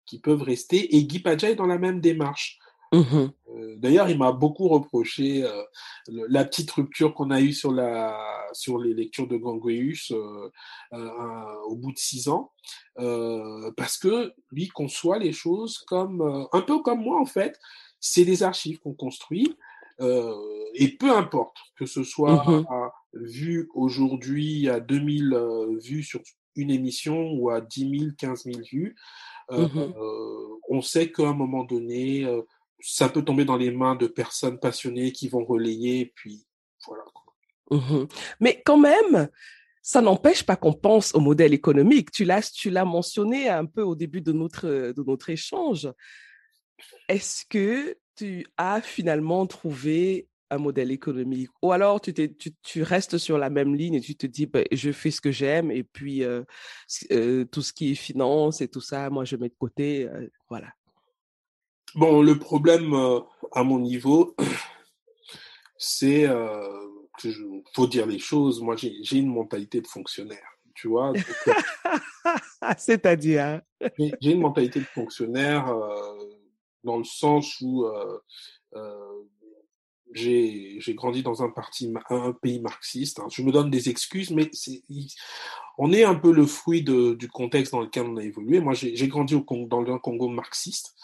[SPEAKER 2] qui peuvent rester. Et Guy Padja est dans la même démarche. Mmh euh, d'ailleurs, il m'a beaucoup reproché euh, la petite rupture qu'on a eue sur la sur les lectures de Gangoueus euh, au bout de six ans, parce que lui conçoit les choses comme un peu comme moi en fait. C'est des archives qu'on construit. et peu importe que ce soit mmh vu aujourd'hui à 2000 euh, vues sur une émission ou à 10 000, 15 000 vues, euh, mmh euh, on sait qu'à un moment donné, ça peut tomber dans les mains de personnes passionnées qui vont relayer, puis voilà.
[SPEAKER 1] Mmh Mais quand même, ça n'empêche pas qu'on pense au modèle économique. Tu l'as, tu l'as mentionné un peu au début de notre, de notre échange. Est-ce que tu as finalement trouvé un modèle économique Ou alors tu, tu, tu, restes sur la même ligne et tu te dis, bah, je fais ce que j'aime et puis euh, euh, tout ce qui est finance et tout ça, moi je mets de côté. Euh, voilà.
[SPEAKER 2] Bon, le problème à mon niveau, <clears throat> c'est que faut dire les choses. Moi, j'ai une mentalité de fonctionnaire, tu vois. <laughs>
[SPEAKER 1] C'est-à-dire <laughs>
[SPEAKER 2] J'ai une mentalité de fonctionnaire dans le sens où j'ai grandi dans un parti, un pays marxiste. Hein. Je me donne des excuses, mais on est un peu le fruit de, du contexte dans lequel on a évolué. Moi, j'ai grandi au Congo, dans le Congo marxiste,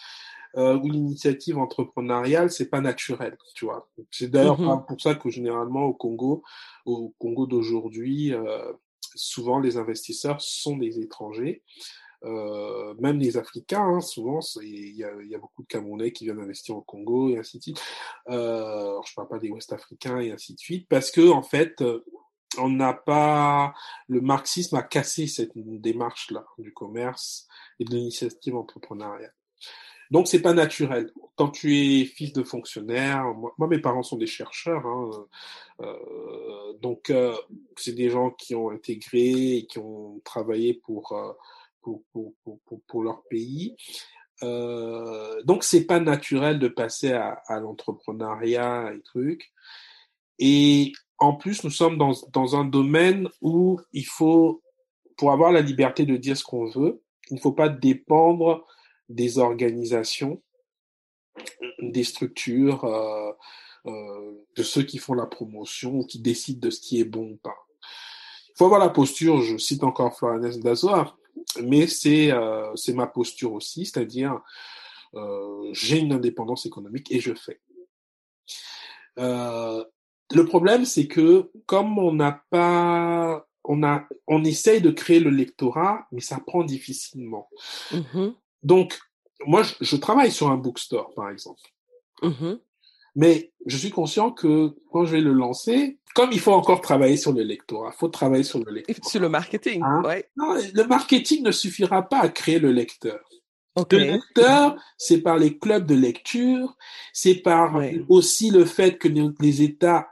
[SPEAKER 2] euh, où l'initiative entrepreneuriale, c'est pas naturel, tu vois. C'est d'ailleurs mm-hmm. pour ça que généralement au Congo, au Congo d'aujourd'hui, euh, souvent les investisseurs sont des étrangers. Euh, même les Africains, hein, souvent, il y a, beaucoup de Camerounais qui viennent investir au Congo et ainsi de suite. Euh, je parle pas des Ouest-Africains et ainsi de suite, parce que en fait, on n'a pas le marxisme a cassé cette démarche-là du commerce et de l'initiative entrepreneuriale. Donc c'est pas naturel. Quand tu es fils de fonctionnaire, moi, mes parents sont des chercheurs, hein, euh, donc euh, c'est des gens qui ont intégré et qui ont travaillé pour euh, pour, leur pays. Euh, donc c'est pas naturel de passer à, l'entrepreneuriat et trucs. Et en plus, nous sommes dans, dans un domaine où il faut, pour avoir la liberté de dire ce qu'on veut, il ne faut pas dépendre des organisations, des structures, euh, euh, de ceux qui font la promotion ou qui décident de ce qui est bon ou pas. Il faut avoir la posture, je cite encore Florence Dazoir, mais c'est euh, c'est ma posture aussi, c'est-à-dire euh, j'ai une indépendance économique et je fais. Euh, le problème, c'est que comme on n'a pas, on a, on essaye de créer le lectorat, mais ça prend difficilement. Mmh Donc, moi, je, travaille sur un bookstore, par exemple. Mmh mais je suis conscient que quand je vais le lancer, comme il faut encore travailler sur le lectorat, il faut travailler sur le lectorat.
[SPEAKER 1] Sur le marketing, hein? ouais.
[SPEAKER 2] Non, le marketing ne suffira pas à créer le lecteur. Le lecteur, c'est par les clubs de lecture, c'est par aussi le fait que les États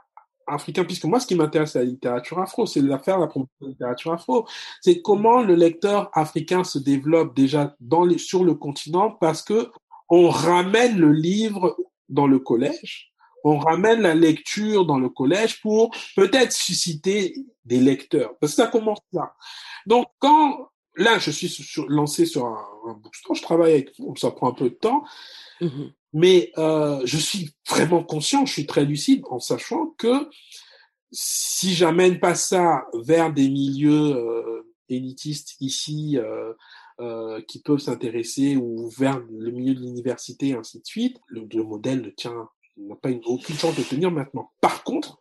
[SPEAKER 2] africain, puisque moi, ce qui m'intéresse, c'est la littérature afro, c'est l'affaire la promotion de la littérature afro. C'est comment le lecteur africain se développe déjà dans les, sur le continent parce que on ramène le livre dans le collège, on ramène la lecture dans le collège pour peut-être susciter des lecteurs. Parce que ça commence là. Donc, quand, là, je suis lancé sur un, un bookstore, je travaille avec, ça prend un peu de temps. Mmh mais euh, je suis vraiment conscient, je suis très lucide en sachant que si j'amène pas ça vers des milieux euh, élitistes ici euh, euh, qui peuvent s'intéresser ou vers le milieu de l'université et ainsi de suite, le, le modèle ne tient, n'a pas une, aucune chance de tenir maintenant. Par contre,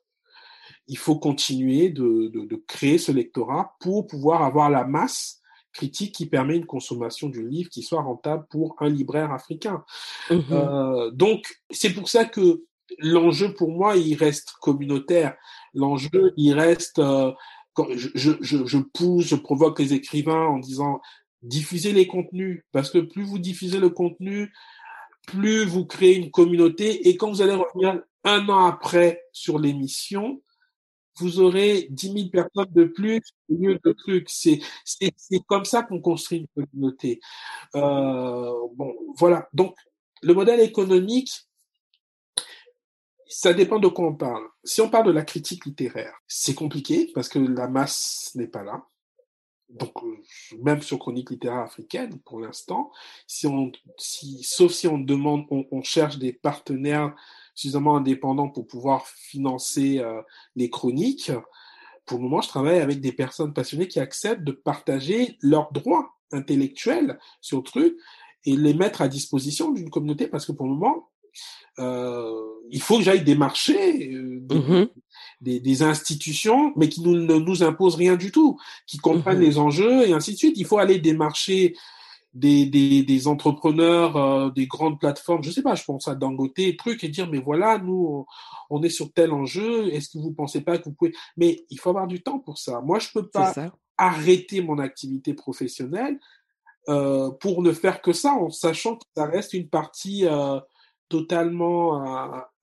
[SPEAKER 2] il faut continuer de, de, de créer ce lectorat pour pouvoir avoir la masse critique qui permet une consommation du livre qui soit rentable pour un libraire africain. Mmh euh, donc, c'est pour ça que l'enjeu pour moi, il reste communautaire. L'enjeu, il reste... Euh, je, je, je pousse, je provoque les écrivains en disant diffusez les contenus, parce que plus vous diffusez le contenu, plus vous créez une communauté, et quand vous allez revenir un an après sur l'émission, vous aurez 10 000 personnes de plus au lieu de trucs. C'est, c'est, c'est comme ça qu'on construit une communauté. Euh, bon, voilà. Donc, le modèle économique, ça dépend de quoi on parle. Si on parle de la critique littéraire, c'est compliqué parce que la masse n'est pas là. Donc, même sur chronique littéraire africaine, pour l'instant, si on, si, sauf si on demande, on, on cherche des partenaires suffisamment indépendant pour pouvoir financer euh, les chroniques. Pour le moment, je travaille avec des personnes passionnées qui acceptent de partager leurs droits intellectuels sur le truc et les mettre à disposition d'une communauté parce que pour le moment, euh, il faut que j'aille démarcher euh. Des, des, institutions, mais qui nous, ne nous imposent rien du tout, qui comprennent mm-hmm. les enjeux et ainsi de suite. Il faut aller démarcher des, des, des entrepreneurs, euh, des grandes plateformes, je sais pas, je pense à Dangote, trucs, et dire, mais voilà, nous, on est sur tel enjeu, est-ce que vous pensez pas que vous pouvez... Mais il faut avoir du temps pour ça. Moi, je peux pas arrêter mon activité professionnelle euh, pour ne faire que ça, en sachant que ça reste une partie euh, totalement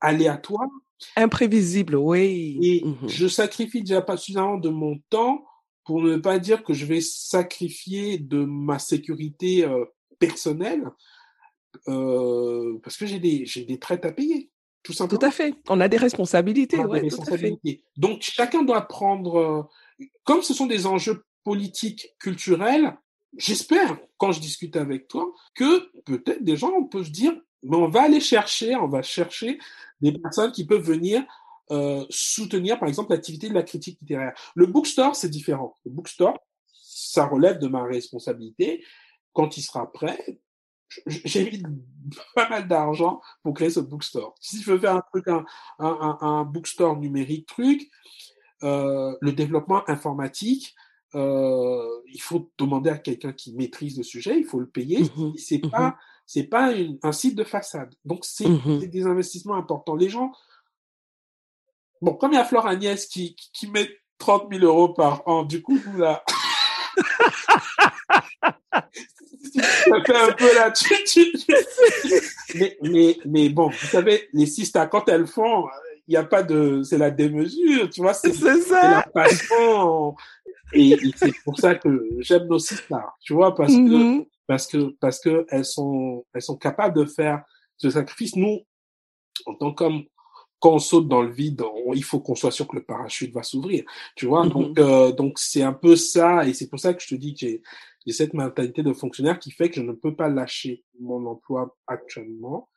[SPEAKER 2] aléatoire.
[SPEAKER 1] Imprévisible, oui.
[SPEAKER 2] Et mmh je sacrifie déjà pas suffisamment de mon temps pour ne pas dire que je vais sacrifier de ma sécurité euh, personnelle euh, parce que j'ai des j'ai des traites à payer tout simplement.
[SPEAKER 1] Tout à fait. On a des responsabilités. On a des responsabilités.
[SPEAKER 2] Donc chacun doit prendre euh, comme ce sont des enjeux politiques culturels. J'espère quand je discute avec toi que peut-être des gens peuvent se dire Mais on va aller chercher, on va chercher des personnes qui peuvent venir euh, soutenir, par exemple, l'activité de la critique littéraire. Le bookstore, c'est différent. Le bookstore, ça relève de ma responsabilité. Quand il sera prêt, j'ai mis <laughs> pas mal d'argent pour créer ce bookstore. Si je veux faire un truc, un, un, un bookstore numérique truc, euh, le développement informatique, euh, il faut demander à quelqu'un qui maîtrise le sujet, il faut le payer. Mmh c'est mmh pas, c'est pas un site de façade. Donc c'est mmh des investissements importants. Les gens, bon, comme il y a Flore Agnès qui, qui met 30 000 euros par an, du coup, vous là. <laughs> ça fait un peu la mais, mais, mais bon, vous savez, les sisters, quand elles font, il n'y a pas de, c'est la démesure, tu vois, c'est la passion. Et, c'est pour ça que j'aime nos sisters, tu vois, parce que, mm-hmm. Parce que, parce que elles sont, elles sont capables de faire ce sacrifice. Nous, en tant qu'hommes, quand on saute dans le vide, il faut qu'on soit sûr que le parachute va s'ouvrir, tu vois. Mm-hmm. Donc, euh, donc c'est un peu ça, et c'est pour ça que je te dis que j'ai, cette mentalité de fonctionnaire qui fait que je ne peux pas lâcher mon emploi actuellement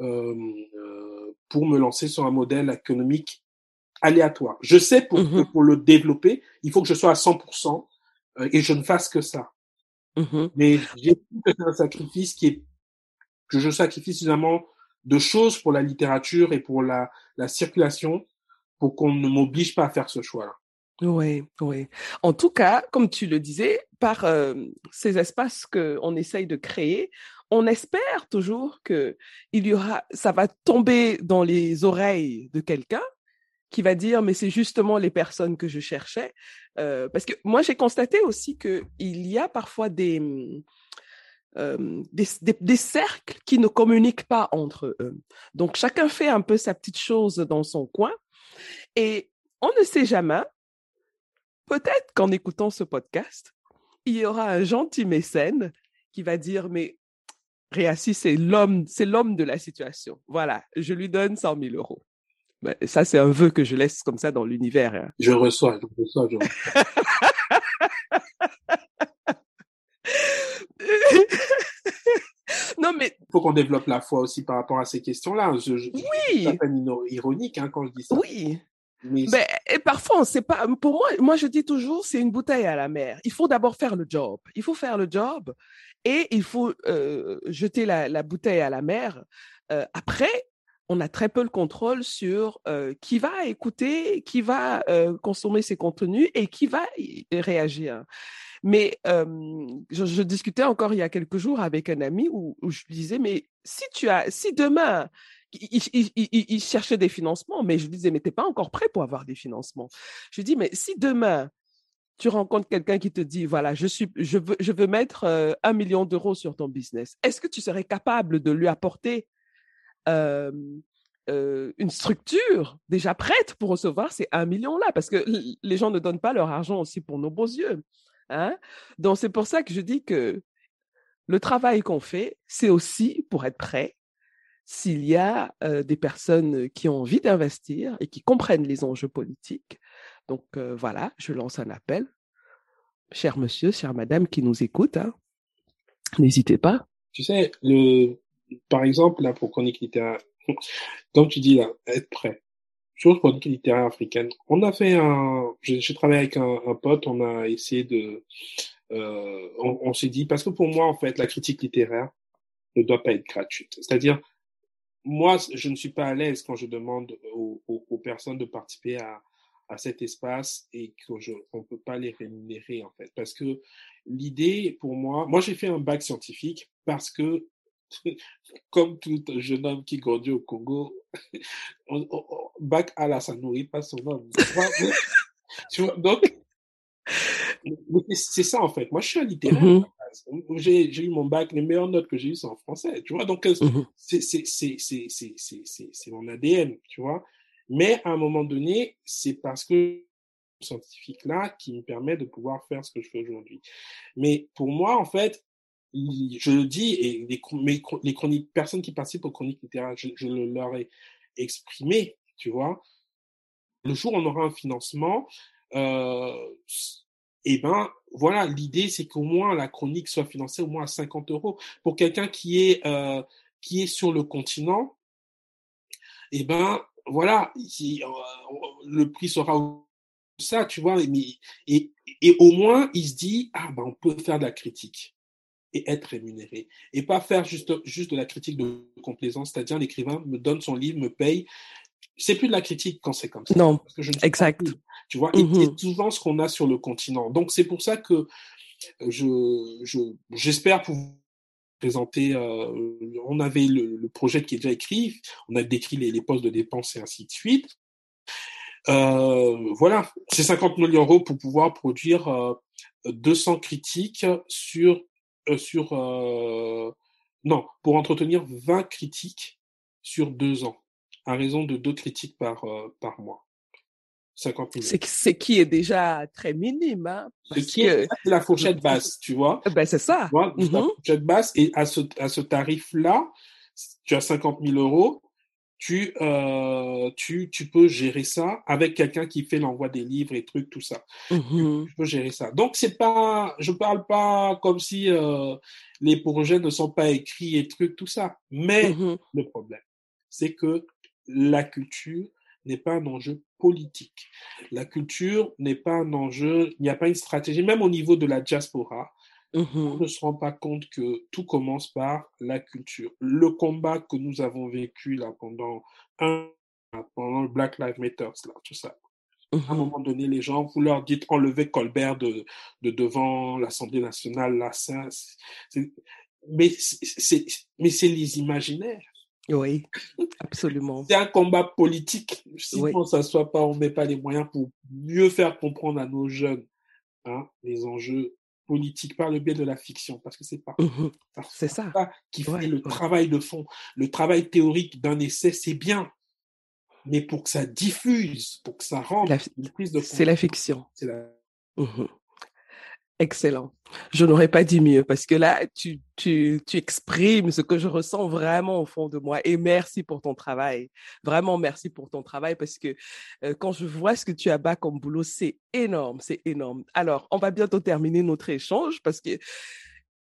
[SPEAKER 2] euh, euh, pour me lancer sur un modèle économique aléatoire. Je sais pour, mmh pour le développer, il faut que je sois à 100% euh, et je ne fasse que ça. Mmh Mais j'ai que c'est un sacrifice qui est que je sacrifie suffisamment de choses pour la littérature et pour la, la circulation pour qu'on ne m'oblige pas à faire ce choix-là.
[SPEAKER 1] Oui, oui. En tout cas, comme tu le disais, par euh, ces espaces qu'on essaye de créer, on espère toujours que il y aura, ça va tomber dans les oreilles de quelqu'un qui va dire mais c'est justement les personnes que je cherchais euh, parce que moi j'ai constaté aussi que il y a parfois des, euh, des, des, cercles qui ne communiquent pas entre eux. Donc chacun fait un peu sa petite chose dans son coin et on ne sait jamais. Peut-être qu'en écoutant ce podcast, il y aura un gentil mécène qui va dire mais Réassis, c'est l'homme, c'est l'homme de la situation. Voilà, je lui donne 100 000 euros. Ben, ça, c'est un vœu que je laisse comme ça dans l'univers. Hein.
[SPEAKER 2] Je reçois, je reçois, je reçois. <laughs>
[SPEAKER 1] non, mais.
[SPEAKER 2] Il faut qu'on développe la foi aussi par rapport à ces questions-là. Je, je,
[SPEAKER 1] oui.
[SPEAKER 2] C'est ironique hein, quand je dis ça.
[SPEAKER 1] Oui. Mais, ben, et parfois, c'est pas. Pour moi, moi, je dis toujours, c'est une bouteille à la mer. Il faut d'abord faire le job. Il faut faire le job et il faut euh, jeter la, la, bouteille à la mer. Euh, après, on a très peu le contrôle sur qui va écouter, qui va consommer ces contenus et qui va y réagir. Mais je, discutais encore il y a quelques jours avec un ami où, je lui disais, mais si tu as, si demain il, il, cherchait des financements, mais je lui disais, mais t'es pas encore prêt pour avoir des financements. Je lui dis, mais si demain tu rencontres quelqu'un qui te dit, voilà, je, suis, je, veux, je veux mettre un million d'euros sur ton business, est-ce que tu serais capable de lui apporter une structure déjà prête pour recevoir ces un million-là Parce que les gens ne donnent pas leur argent aussi pour nos beaux yeux. Hein Donc, c'est pour ça que je dis que le travail qu'on fait, c'est aussi pour être prêt s'il y a des personnes qui ont envie d'investir et qui comprennent les enjeux politiques donc voilà, je lance un appel. Cher monsieur, chère madame qui nous écoute, hein, n'hésitez pas.
[SPEAKER 2] Tu sais, le, par exemple, là, pour chronique littéraire, <clears throat> comme tu dis là, être prêt. Chose chronique littéraire africaine. On a fait un, j'ai travaillé avec un, pote, on a essayé de, euh, on, s'est dit, parce que pour moi, en fait, la critique littéraire ne doit pas être gratuite. C'est-à-dire, moi, je ne suis pas à l'aise quand je demande aux personnes de participer à, à cet espace et qu'on ne peut pas les rémunérer en fait. Parce que l'idée pour moi, moi j'ai fait un bac scientifique parce que <laughs> comme tout jeune homme qui grandit au Congo, <laughs> on, bac à la ça nourrit pas son homme. <laughs> Donc, c'est ça en fait. Mon je suis un littéraire. Mm-hmm. J'ai eu mon bac, les meilleures notes que j'ai eues, c'est en français, tu vois. Donc, mm-hmm. c'est mon ADN, tu vois. Mais à un moment donné, c'est parce que scientifique-là qui me permet de pouvoir faire ce que je fais aujourd'hui. Mais pour moi, en fait, je le dis, et les, personnes qui participent aux chroniques littéraires, je, je le leur ai exprimé, tu vois. Le jour où on aura un financement, euh, eh ben, voilà, l'idée, c'est qu'au moins la chronique soit financée au moins à 50 euros. Pour quelqu'un qui est, euh, qui est sur le continent, eh ben voilà, euh, le prix sera ça, tu vois, et, et au moins il se dit ah ben on peut faire de la critique et être rémunéré et pas faire juste juste de la critique de complaisance, c'est-à-dire l'écrivain me donne son livre, me paye. C'est plus de la critique quand c'est comme ça.
[SPEAKER 1] Non, exact.
[SPEAKER 2] tu vois, et c'est mmh souvent ce qu'on a sur le continent. Donc c'est pour ça que je j'espère pouvoir présenter. Euh, on avait le, projet qui est déjà écrit, on a décrit les, les postes de dépenses et ainsi de suite. Euh, voilà, c'est 50 millions d'euros pour pouvoir produire euh, 200 critiques sur euh, sur euh, non pour entretenir 20 critiques sur deux ans à raison de deux critiques par euh, par mois.
[SPEAKER 1] 50 millions. C'est qui est déjà très minime. Hein,
[SPEAKER 2] c'est la fourchette basse, tu vois? <laughs>
[SPEAKER 1] Ben, c'est ça. Tu vois,
[SPEAKER 2] La mm-hmm. fourchette basse, et à ce, à ce tarif-là, tu as 50 000 euros, tu, euh, tu, tu peux gérer ça avec quelqu'un qui fait l'envoi des livres et trucs, tout ça. Tu, peux gérer ça. Donc, c'est pas, je parle pas comme si euh, les projets ne sont pas écrits et trucs, tout ça. Mais mm-hmm. le problème, c'est que la culture n'est pas un enjeu politique. La culture n'est pas un enjeu, il n'y a pas une stratégie, même au niveau de la diaspora. On
[SPEAKER 1] mmh
[SPEAKER 2] ne se rend pas compte que tout commence par la culture. Le combat que nous avons vécu là pendant un pendant le Black Lives Matter, là, tout ça. À un mmh moment donné, les gens, vous leur dites enlever Colbert de, de devant l'Assemblée nationale, là, ça, mais c'est, mais c'est les imaginaires.
[SPEAKER 1] Oui, absolument.
[SPEAKER 2] C'est un combat politique. Si on ne s'assoit pas, on ne met pas les moyens pour mieux faire comprendre à nos jeunes hein, les enjeux politiques par le biais de la fiction, parce que c'est pas,
[SPEAKER 1] mmh c'est ça.
[SPEAKER 2] qui fait le travail de fond. Le travail théorique d'un essai, c'est bien, mais pour que ça diffuse, pour que ça rende
[SPEAKER 1] C'est la fiction.
[SPEAKER 2] C'est la...
[SPEAKER 1] Mmh Excellent. Je n'aurais pas dit mieux parce que là, tu, tu, tu, exprimes ce que je ressens vraiment au fond de moi. Et merci pour ton travail. Vraiment, merci pour ton travail parce que euh, quand je vois ce que tu as bas comme boulot, c'est énorme, c'est énorme. Alors, on va bientôt terminer notre échange parce que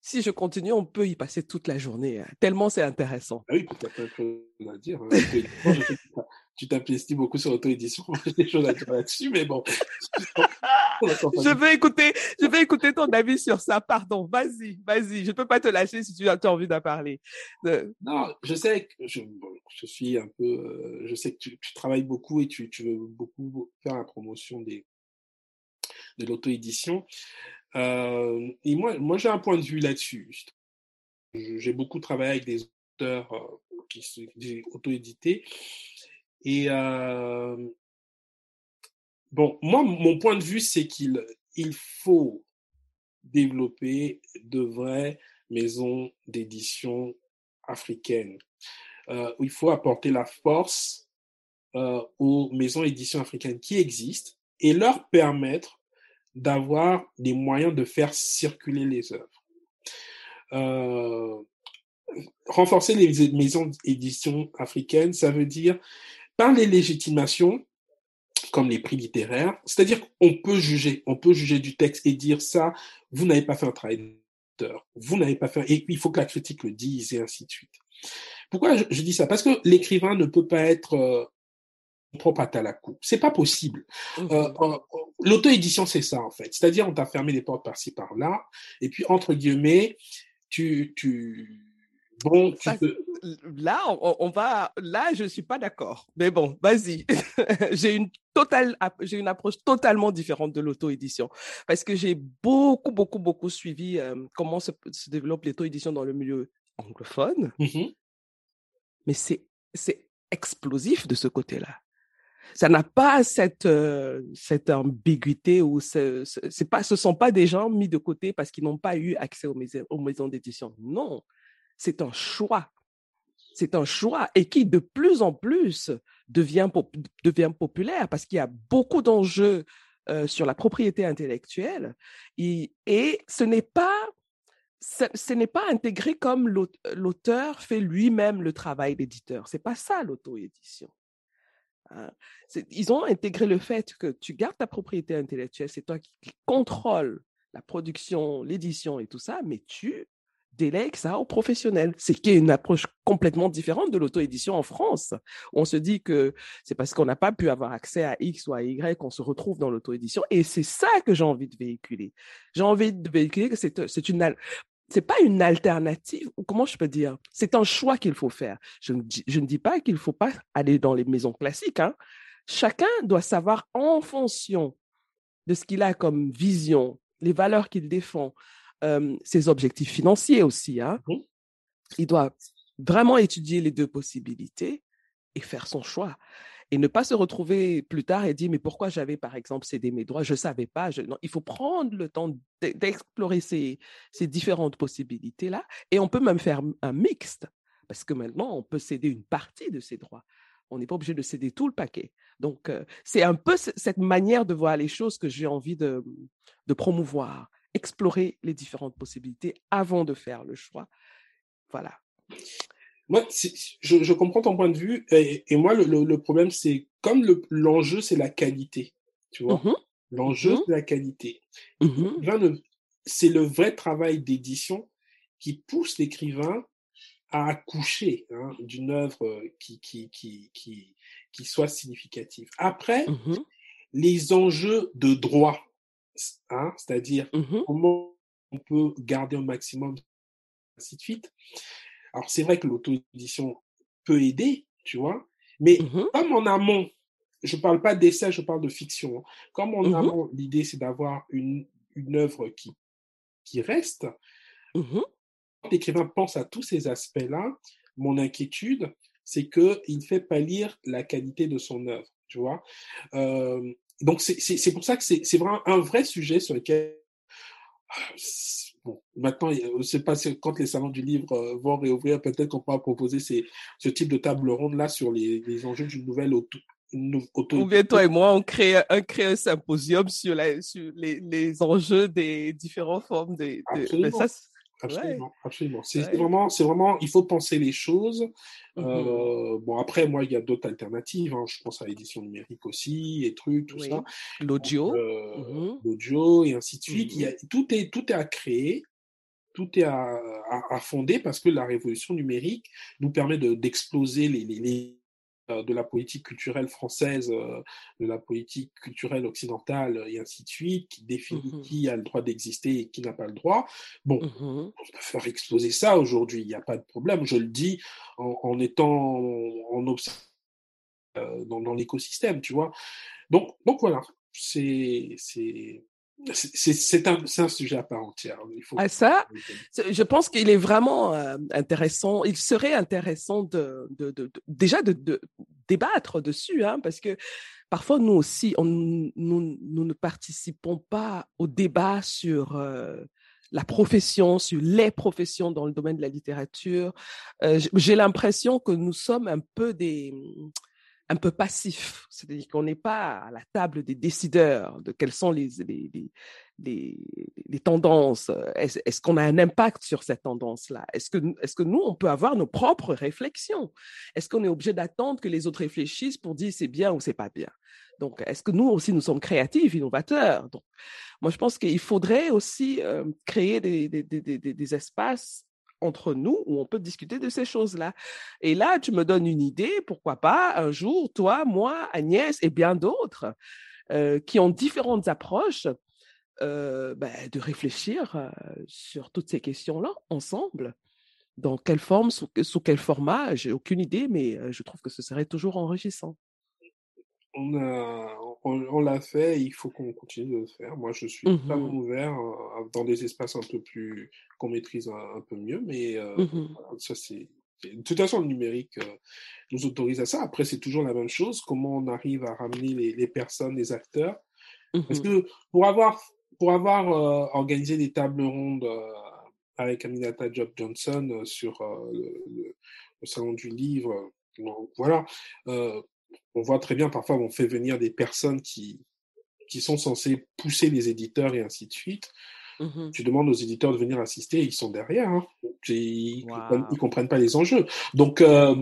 [SPEAKER 1] si je continue, on peut y passer toute la journée, hein, tellement c'est intéressant.
[SPEAKER 2] Ah oui, pas de à dire. Hein. <laughs> tu t'apprécies beaucoup sur l'auto-édition. <laughs> J'ai des choses à dire là-dessus, mais bon. <laughs>
[SPEAKER 1] je vais écouter, je vais écouter ton avis sur ça. Pardon, vas-y, vas-y. Je peux pas te lâcher si tu as envie d'en parler.
[SPEAKER 2] Non, je sais que je, je, suis un peu, euh, je sais que tu, tu travailles beaucoup et tu, tu, veux beaucoup faire la promotion des, de l'auto-édition. Euh, et moi, moi j'ai un point de vue là-dessus. J'ai beaucoup travaillé avec des auteurs euh, qui sont auto-édités. Et euh, bon, moi, mon point de vue, c'est qu'il il faut développer de vraies maisons d'édition africaines. Euh, il faut apporter la force euh, aux maisons d'édition africaines qui existent et leur permettre d'avoir des moyens de faire circuler les œuvres. Renforcer les maisons d'édition africaines, ça veut dire par les légitimations, comme les prix littéraires, c'est-à-dire qu'on peut juger, on peut juger du texte et dire ça, vous n'avez pas fait un travail d'auteur, vous n'avez pas fait, et il faut que la critique le dise et ainsi de suite. Pourquoi je, dis ça? Parce que l'écrivain ne peut pas être euh, propre à Talakou. C'est pas possible. Mmh. Euh, euh, L'auto-édition, c'est ça en fait. C'est-à-dire, on t'a fermé les portes par-ci par-là, et puis entre guillemets, tu, tu, bon, tu
[SPEAKER 1] là, on, va, là, je suis pas d'accord. Mais bon, vas-y. <laughs> j'ai une totale, j'ai une approche totalement différente de l'auto-édition parce que j'ai beaucoup, beaucoup, beaucoup suivi euh, comment se, développe l'auto-édition dans le milieu anglophone.
[SPEAKER 2] Mmh
[SPEAKER 1] Mais c'est, c'est explosif de ce côté-là ça n'a pas cette euh, cette ambiguïté ou ce, c'est pas ce sont pas des gens mis de côté parce qu'ils n'ont pas eu accès aux maisons, aux maisons d'édition. Non, c'est un choix. C'est un choix et qui de plus en plus devient populaire parce qu'il y a beaucoup d'enjeux euh, sur la propriété intellectuelle et, ce n'est pas ce, n'est pas intégré comme l'auteur fait lui-même le travail d'éditeur. C'est pas ça l'auto-édition. Hein. Ils ont intégré le fait que tu gardes ta propriété intellectuelle, c'est toi qui, contrôles la production, l'édition et tout ça, mais tu délègue ça aux professionnels. C'est qui est une approche complètement différente de l'auto-édition en France. On se dit que c'est parce qu'on n'a pas pu avoir accès à X ou à Y qu'on se retrouve dans l'auto-édition. Et c'est ça que j'ai envie de véhiculer. J'ai envie de véhiculer que c'est, c'est une, c'est pas une alternative, ou comment je peux dire, c'est un choix qu'il faut faire. Je ne, je ne dis pas qu'il faut pas aller dans les maisons classiques. Hein. Chacun doit savoir en fonction de ce qu'il a comme vision, les valeurs qu'il défend, euh, ses objectifs financiers aussi. Hein. Mmh. Il doit vraiment étudier les deux possibilités et faire son choix. Et ne pas se retrouver plus tard et dire, mais pourquoi j'avais, par exemple, cédé mes droits? Je ne savais pas. Je... Non, il faut prendre le temps d'explorer ces, ces différentes possibilités-là. Et on peut même faire un mixte, parce que maintenant, on peut céder une partie de ses droits. On n'est pas obligé de céder tout le paquet. Donc, euh, c'est un peu cette manière de voir les choses que j'ai envie de, de promouvoir explorer les différentes possibilités avant de faire le choix. Voilà.
[SPEAKER 2] Moi, je, je, comprends ton point de vue. Et, moi, le, le, problème, c'est comme l'enjeu, c'est la qualité. Tu vois? Mmh L'enjeu, mmh c'est la qualité. Mmh c'est le vrai travail d'édition qui pousse l'écrivain à accoucher hein, d'une œuvre qui, qui, qui, qui, qui soit significative. Après, les enjeux de droit, Hein, c'est-à-dire mmh comment on peut garder un maximum, ainsi de suite. Alors c'est vrai que l'auto-édition peut aider, tu vois, mais mmh comme en amont, je parle pas d'essai, je parle de fiction. Hein. Comme en mmh amont, l'idée c'est d'avoir une, une œuvre qui, qui reste. Quand l'écrivain pense à tous ces aspects-là, mon inquiétude, c'est qu'il fait pâlir la qualité de son œuvre, tu vois. Euh, donc c'est pour ça que c'est vraiment un vrai sujet sur lequel bon, maintenant, je ne sais pas quand les salons du livre euh, vont réouvrir, peut-être qu'on pourra proposer ces, ce type de table ronde là sur les, les enjeux d'une nouvelle auto.
[SPEAKER 1] auto Ou bien toi et moi, on crée, un, crée un symposium sur, la, sur les, les, enjeux des différentes formes de. de ben ça,
[SPEAKER 2] Absolument, absolument. C'est vraiment, c'est vraiment, il faut penser les choses. Mmh euh, bon, après, moi, il y a d'autres alternatives. Hein. Je pense à l'édition numérique aussi, et trucs, tout ça.
[SPEAKER 1] L'audio.
[SPEAKER 2] Euh, mmh l'audio, et ainsi de suite. Il y a, mmh tout, est, tout est à créer, tout est à, à, fonder parce que la révolution numérique nous permet d'exploser les, les, les de la politique culturelle française, euh, de la politique culturelle occidentale et ainsi de suite, qui définit mmh qui a le droit d'exister et qui n'a pas le droit. Bon, mmh on peut faire exploser ça aujourd'hui, il n'y a pas de problème. Je le dis en, en étant en euh, dans, dans l'écosystème, tu vois. Donc, donc voilà, c'est c'est un, un, sujet à part entière.
[SPEAKER 1] Il faut ah, ça, je pense qu'il est vraiment euh, intéressant. Il serait intéressant de, de, de, déjà de, débattre dessus, hein, parce que parfois nous aussi, on, nous, nous, ne participons pas au débat sur euh, la profession, sur les professions dans le domaine de la littérature. Euh, j'ai l'impression que nous sommes un peu des un peu passif, c'est-à-dire qu'on n'est pas à la table des décideurs de quelles sont les, les, les, tendances. Est-ce est qu'on a un impact sur cette tendance-là? Est-ce que, est que nous, on peut avoir nos propres réflexions? Est-ce qu'on est obligé d'attendre que les autres réfléchissent pour dire c'est bien ou c'est pas bien? Donc, est-ce que nous aussi, nous sommes créatifs, innovateurs? Donc, moi, je pense qu'il faudrait aussi euh, créer des, des, des, des espaces entre nous où on peut discuter de ces choses-là. Et là, tu me donnes une idée, pourquoi pas un jour, toi, moi, Agnès et bien d'autres euh, qui ont différentes approches, euh, ben, de réfléchir euh, sur toutes ces questions-là ensemble. Dans quelle forme, sous, sous quel format, j'ai aucune idée, mais je trouve que ce serait toujours enrichissant
[SPEAKER 2] on, a, on, l'a fait, il faut qu'on continue de le faire. Moi, je suis vraiment mmh ouvert euh, dans des espaces un peu plus qu'on maîtrise un, peu mieux, mais euh, mmh ça c'est. De toute façon, le numérique euh, nous autorise à ça. Après, c'est toujours la même chose. Comment on arrive à ramener les, les personnes, les acteurs? Parce mmh que pour avoir pour avoir organisé des tables rondes avec Aminata Job Johnson sur le, le, salon du livre, voilà on voit très bien parfois on fait venir des personnes qui, qui sont censées pousser les éditeurs et ainsi de suite. Mmh tu demandes aux éditeurs de venir assister, ils sont derrière. Hein. Ils, ne comprennent, pas les enjeux. Donc, euh,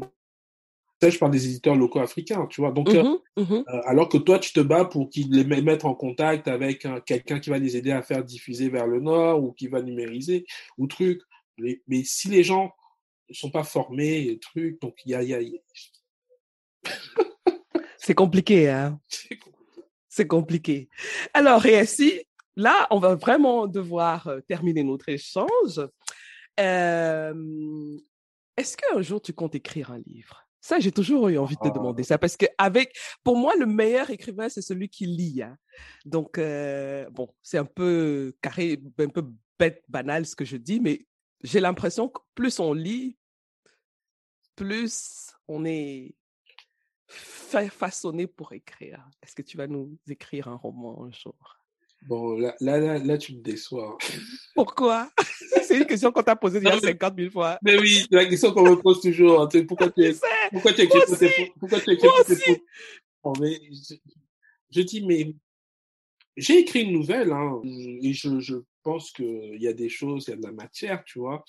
[SPEAKER 2] je parle des éditeurs locaux africains, tu vois. Donc, mmh euh, mmh euh, alors que toi, tu te bats pour qu'ils les mettent en contact avec quelqu'un qui va les aider à faire diffuser vers le nord ou qui va numériser ou truc. mais si les gens ne sont pas formés, trucs, donc il y a, y a...
[SPEAKER 1] C'est compliqué, hein. C'est compliqué. Alors, et ainsi, là, on va vraiment devoir terminer notre échange. Euh, est-ce qu'un jour tu comptes écrire un livre? Ça, j'ai toujours eu envie de te ah. demander ça parce que avec, pour moi, le meilleur écrivain, c'est celui qui lit. Hein. Donc, euh, bon, c'est un peu carré, un peu bête, banal ce que je dis, mais j'ai l'impression que plus on lit, plus on est façonné pour écrire? Est-ce que tu vas nous écrire un roman un jour?
[SPEAKER 2] Bon, là, là, là, tu me déçois. <laughs>
[SPEAKER 1] Pourquoi? <laughs> C'est une question qu'on t'a posée déjà 50 000 fois.
[SPEAKER 2] Mais oui, c'est la question qu'on me pose toujours. Hein. <laughs> Pourquoi tu, es, pourquoi tu tes Pourquoi tu écris pour mais je, je, dis, mais j'ai écrit une nouvelle, hein, et je, je pense qu'il y a des choses, il y a de la matière, tu vois.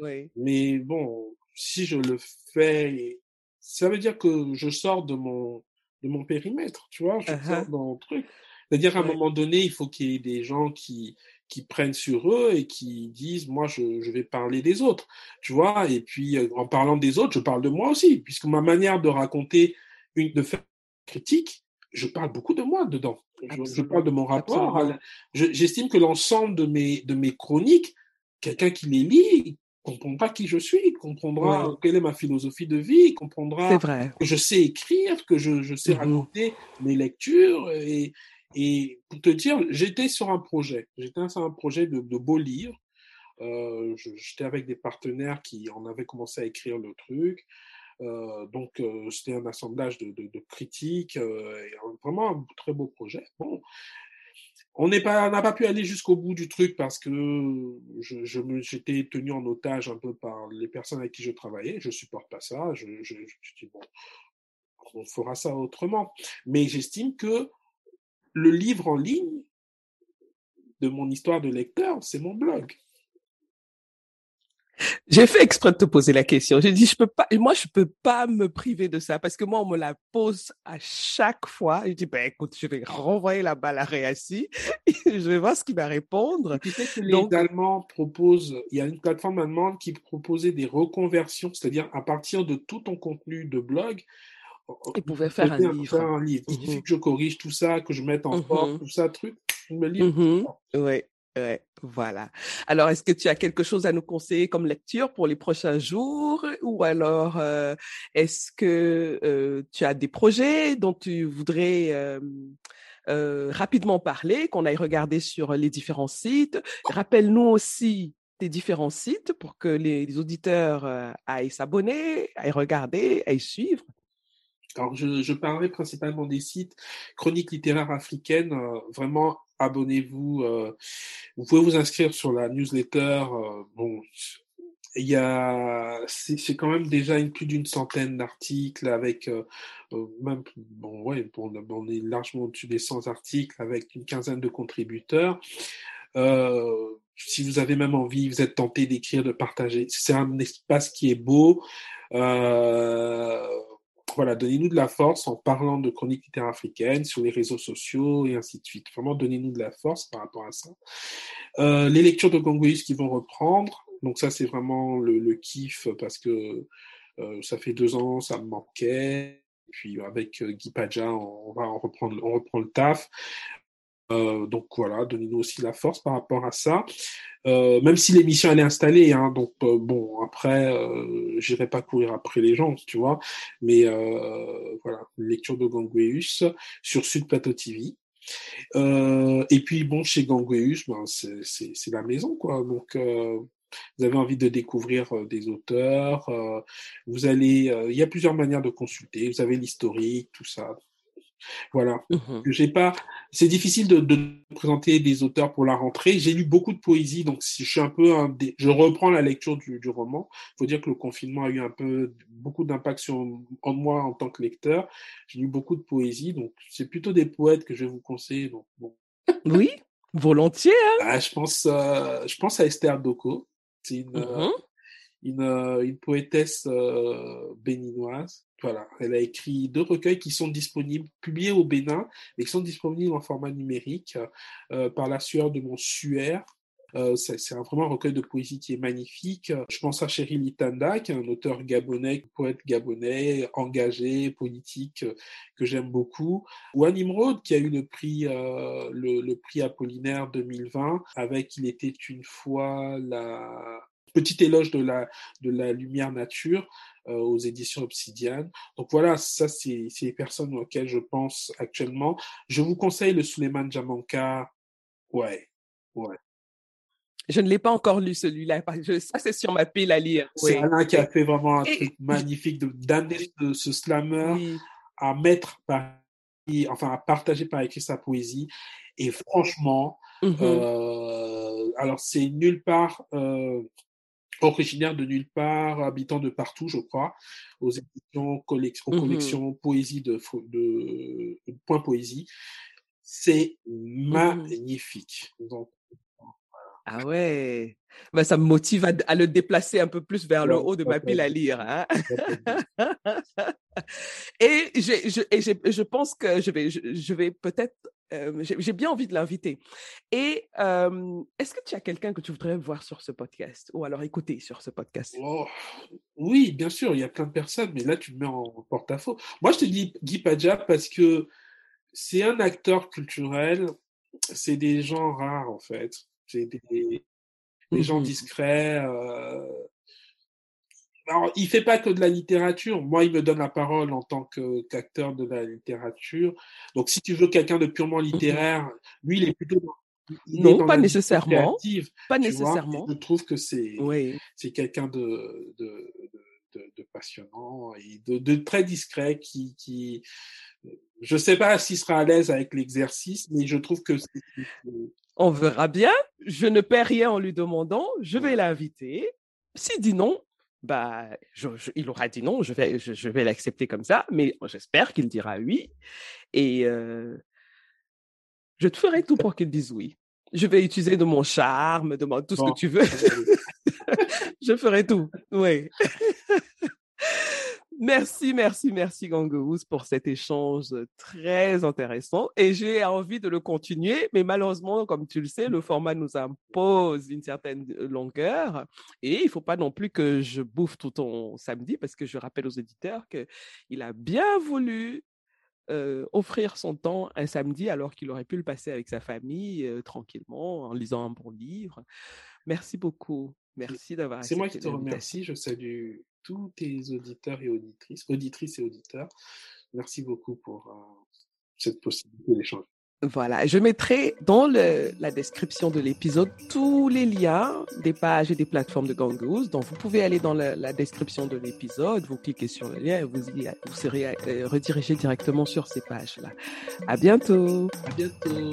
[SPEAKER 1] Oui.
[SPEAKER 2] Mais bon, si je le fais, ça veut dire que je sors de mon, de mon périmètre, tu vois. Je uh-huh. sors dans le truc. C'est-à-dire, à un moment donné, il faut qu'il y ait des gens qui, qui prennent sur eux et qui disent, moi, je, je vais parler des autres, tu vois. Et puis, euh, en parlant des autres, je parle de moi aussi, puisque ma manière de raconter, une, de faire critique, je parle beaucoup de moi dedans. Je, parle de mon rapport. J'estime que l'ensemble de mes, de mes chroniques, quelqu'un qui les lit, comprendra qui je suis, comprendra quelle est ma philosophie de vie, comprendra que je sais écrire, que je, je sais mmh raconter mes lectures et, et pour te dire, j'étais sur un projet. J'étais sur un projet de, de beaux livres. Euh, j'étais avec des partenaires qui en avaient commencé à écrire le truc. Euh, donc, euh, c'était un assemblage de, de, de critiques, euh, et vraiment un très beau projet. Bon, on n'a pas, pas pu aller jusqu'au bout du truc parce que je, je j'étais tenu en otage un peu par les personnes avec qui je travaillais. Je supporte pas ça. Je, je, je dis bon, on fera ça autrement. Mais j'estime que le livre en ligne de mon histoire de lecteur, c'est mon blog.
[SPEAKER 1] J'ai fait exprès de te poser la question. J'ai dit, je peux pas, moi, je peux pas me priver de ça parce que moi, on me la pose à chaque fois. Je dis, ben, écoute, je vais renvoyer la balle à Réassi <laughs> je vais voir ce qu'il va répondre.
[SPEAKER 2] Tu sais que les Allemands proposent, il y a une plateforme allemande qui proposait des reconversions, c'est-à-dire à partir de tout ton contenu de blog,
[SPEAKER 1] il pouvait faire un livre.
[SPEAKER 2] un livre. Il suffit mhm. que je corrige tout ça, que je mette en forme, mhm. tout ça, truc, je me livre.
[SPEAKER 1] Mhm. Oui, oui, voilà. Alors, est-ce que tu as quelque chose à nous conseiller comme lecture pour les prochains jours? Ou alors euh, est-ce que euh, tu as des projets dont tu voudrais euh, rapidement parler, qu'on aille regarder sur les différents sites? Rappelle-nous aussi tes différents sites pour que les, auditeurs aillent s'abonner, aillent regarder, aillent suivre.
[SPEAKER 2] Alors, je, je principalement des sites chroniques littéraires africaines. Vraiment, abonnez-vous. Euh, vous pouvez vous inscrire sur la newsletter. Euh, bon, il y a, c'est quand même déjà une, plus d'une centaine d'articles avec, même, bon, ouais, on est largement au-dessus des 100 articles avec une quinzaine de contributeurs. si vous avez même envie, vous êtes tenté d'écrire, de partager, c'est un espace qui est beau. Euh, voilà, donnez-nous de la force en parlant de chroniques littéraires africaines sur les réseaux sociaux et ainsi de suite. Vraiment, donnez-nous de la force par rapport à ça. Euh, les lectures de Gongouis qui vont reprendre. Donc ça, c'est vraiment le, kiff parce que euh, ça fait deux ans, ça me manquait. puis avec euh, Guy Padja, on, va en reprendre, on reprend le taf. Euh, donc voilà, donnez-nous aussi la force par rapport à ça. Euh, même si l'émission elle est installée, hein, donc euh, bon après, euh, j'irai pas courir après les gens, tu vois. Mais voilà, lecture de Gangweus sur Sud Plateau TV. et puis bon, chez Gangweus, ben, c'est la maison quoi. Donc vous avez envie de découvrir des auteurs, vous allez, il y a plusieurs manières de consulter. Vous avez l'historique, tout ça. Voilà. Mmh J'ai pas. C'est difficile de, de, présenter des auteurs pour la rentrée. J'ai lu beaucoup de poésie, donc si je suis un peu un je reprends la lecture du, du roman. Il faut dire que le confinement a eu un peu beaucoup d'impact sur en moi en tant que lecteur. J'ai lu beaucoup de poésie, donc c'est plutôt des poètes que je vais vous conseiller. Donc bon. <laughs>
[SPEAKER 1] Oui, volontiers. Hein
[SPEAKER 2] ah, je pense, euh, je pense à Esther Doko. C'est une, mmh euh, une, poétesse euh, béninoise. Voilà, elle a écrit deux recueils qui sont disponibles, publiés au Bénin, et qui sont disponibles en format numérique euh, par la sueur de mon suaire. Euh, c'est vraiment un recueil de poésie qui est magnifique. Je pense à Cheryl Itanda, qui est un auteur gabonais, poète gabonais, engagé, politique, que j'aime beaucoup. Ou à Nimrod, qui a eu le prix, euh, le prix Apollinaire 2020, avec Il était une fois la petit éloge de la, de la lumière nature euh, aux éditions Obsidian. Donc voilà, ça c'est les personnes auxquelles je pense actuellement. Je vous conseille le Suleiman Jamanka. Ouais, ouais.
[SPEAKER 1] Je ne l'ai pas encore lu celui-là. Ça, c'est sur ma pile à lire.
[SPEAKER 2] C'est Alain qui a fait vraiment un truc magnifique d'amener ce, ce, slammer à mettre par enfin à partager par écrit sa poésie. Et franchement, mmh euh, alors c'est nulle part euh, originaire de nulle part, habitant de partout, je crois, aux éditions collection, aux mmh collections poésie de, de, Point Poésie. C'est mmh magnifique.
[SPEAKER 1] ah ouais, bah, ça me motive à, le déplacer un peu plus vers le haut de ma pile à lire. Hein. <laughs> et, je, et je, pense que je vais, je vais peut-être j'ai bien envie de l'inviter. Et est-ce que tu as quelqu'un que tu voudrais voir sur ce podcast ou alors écouter sur ce podcast?
[SPEAKER 2] Oh, Oui, bien sûr, il y a plein de personnes, mais là, tu me mets en porte-à-faux. Moi, je te dis Guy Padja parce que c'est un acteur culturel, c'est des gens rares, en fait. C'est des, gens mmh discrets. Euh, alors, il fait pas que de la littérature. Moi, il me donne la parole en tant qu'acteur de la littérature. Donc, si tu veux quelqu'un de purement mmh littéraire, lui, il est plutôt
[SPEAKER 1] non, pas nécessairement. pas nécessairement.
[SPEAKER 2] je trouve que c'est c'est quelqu'un de, de, de, passionnant et de, très discret qui, qui je sais pas s'il sera à l'aise avec l'exercice, mais je trouve que
[SPEAKER 1] on verra bien. Je ne perds rien en lui demandant. Je vais l'inviter. S'il dit non, bah, il aura dit non, je vais, je, vais l'accepter comme ça, mais j'espère qu'il dira oui. Et je te ferai tout pour qu'il dise oui. Je vais utiliser de mon charme, de tout ce que tu veux. <laughs> je ferai tout, oui. Merci, merci, merci Gangous pour cet échange très intéressant. Et j'ai envie de le continuer, mais malheureusement, comme tu le sais, le format nous impose une certaine longueur. Et il ne faut pas non plus que je bouffe tout ton samedi, parce que je rappelle aux éditeurs qu'il a bien voulu offrir son temps un samedi alors qu'il aurait pu le passer avec sa famille tranquillement en lisant un bon livre. Merci beaucoup. Merci d'avoir
[SPEAKER 2] C'est moi qui te remercie. Je salue tous tes auditeurs et auditrices, auditrices et auditeurs. Merci beaucoup pour euh, cette possibilité d'échanger.
[SPEAKER 1] Voilà, je mettrai dans le, la description de l'épisode tous les liens des pages et des plateformes de Gangoose. Donc, vous pouvez aller dans la, la description de l'épisode, vous cliquez sur le lien et vous, vous serez euh, redirigé directement sur ces pages-là. À bientôt.
[SPEAKER 2] À bientôt.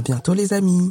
[SPEAKER 1] À bientôt les amis.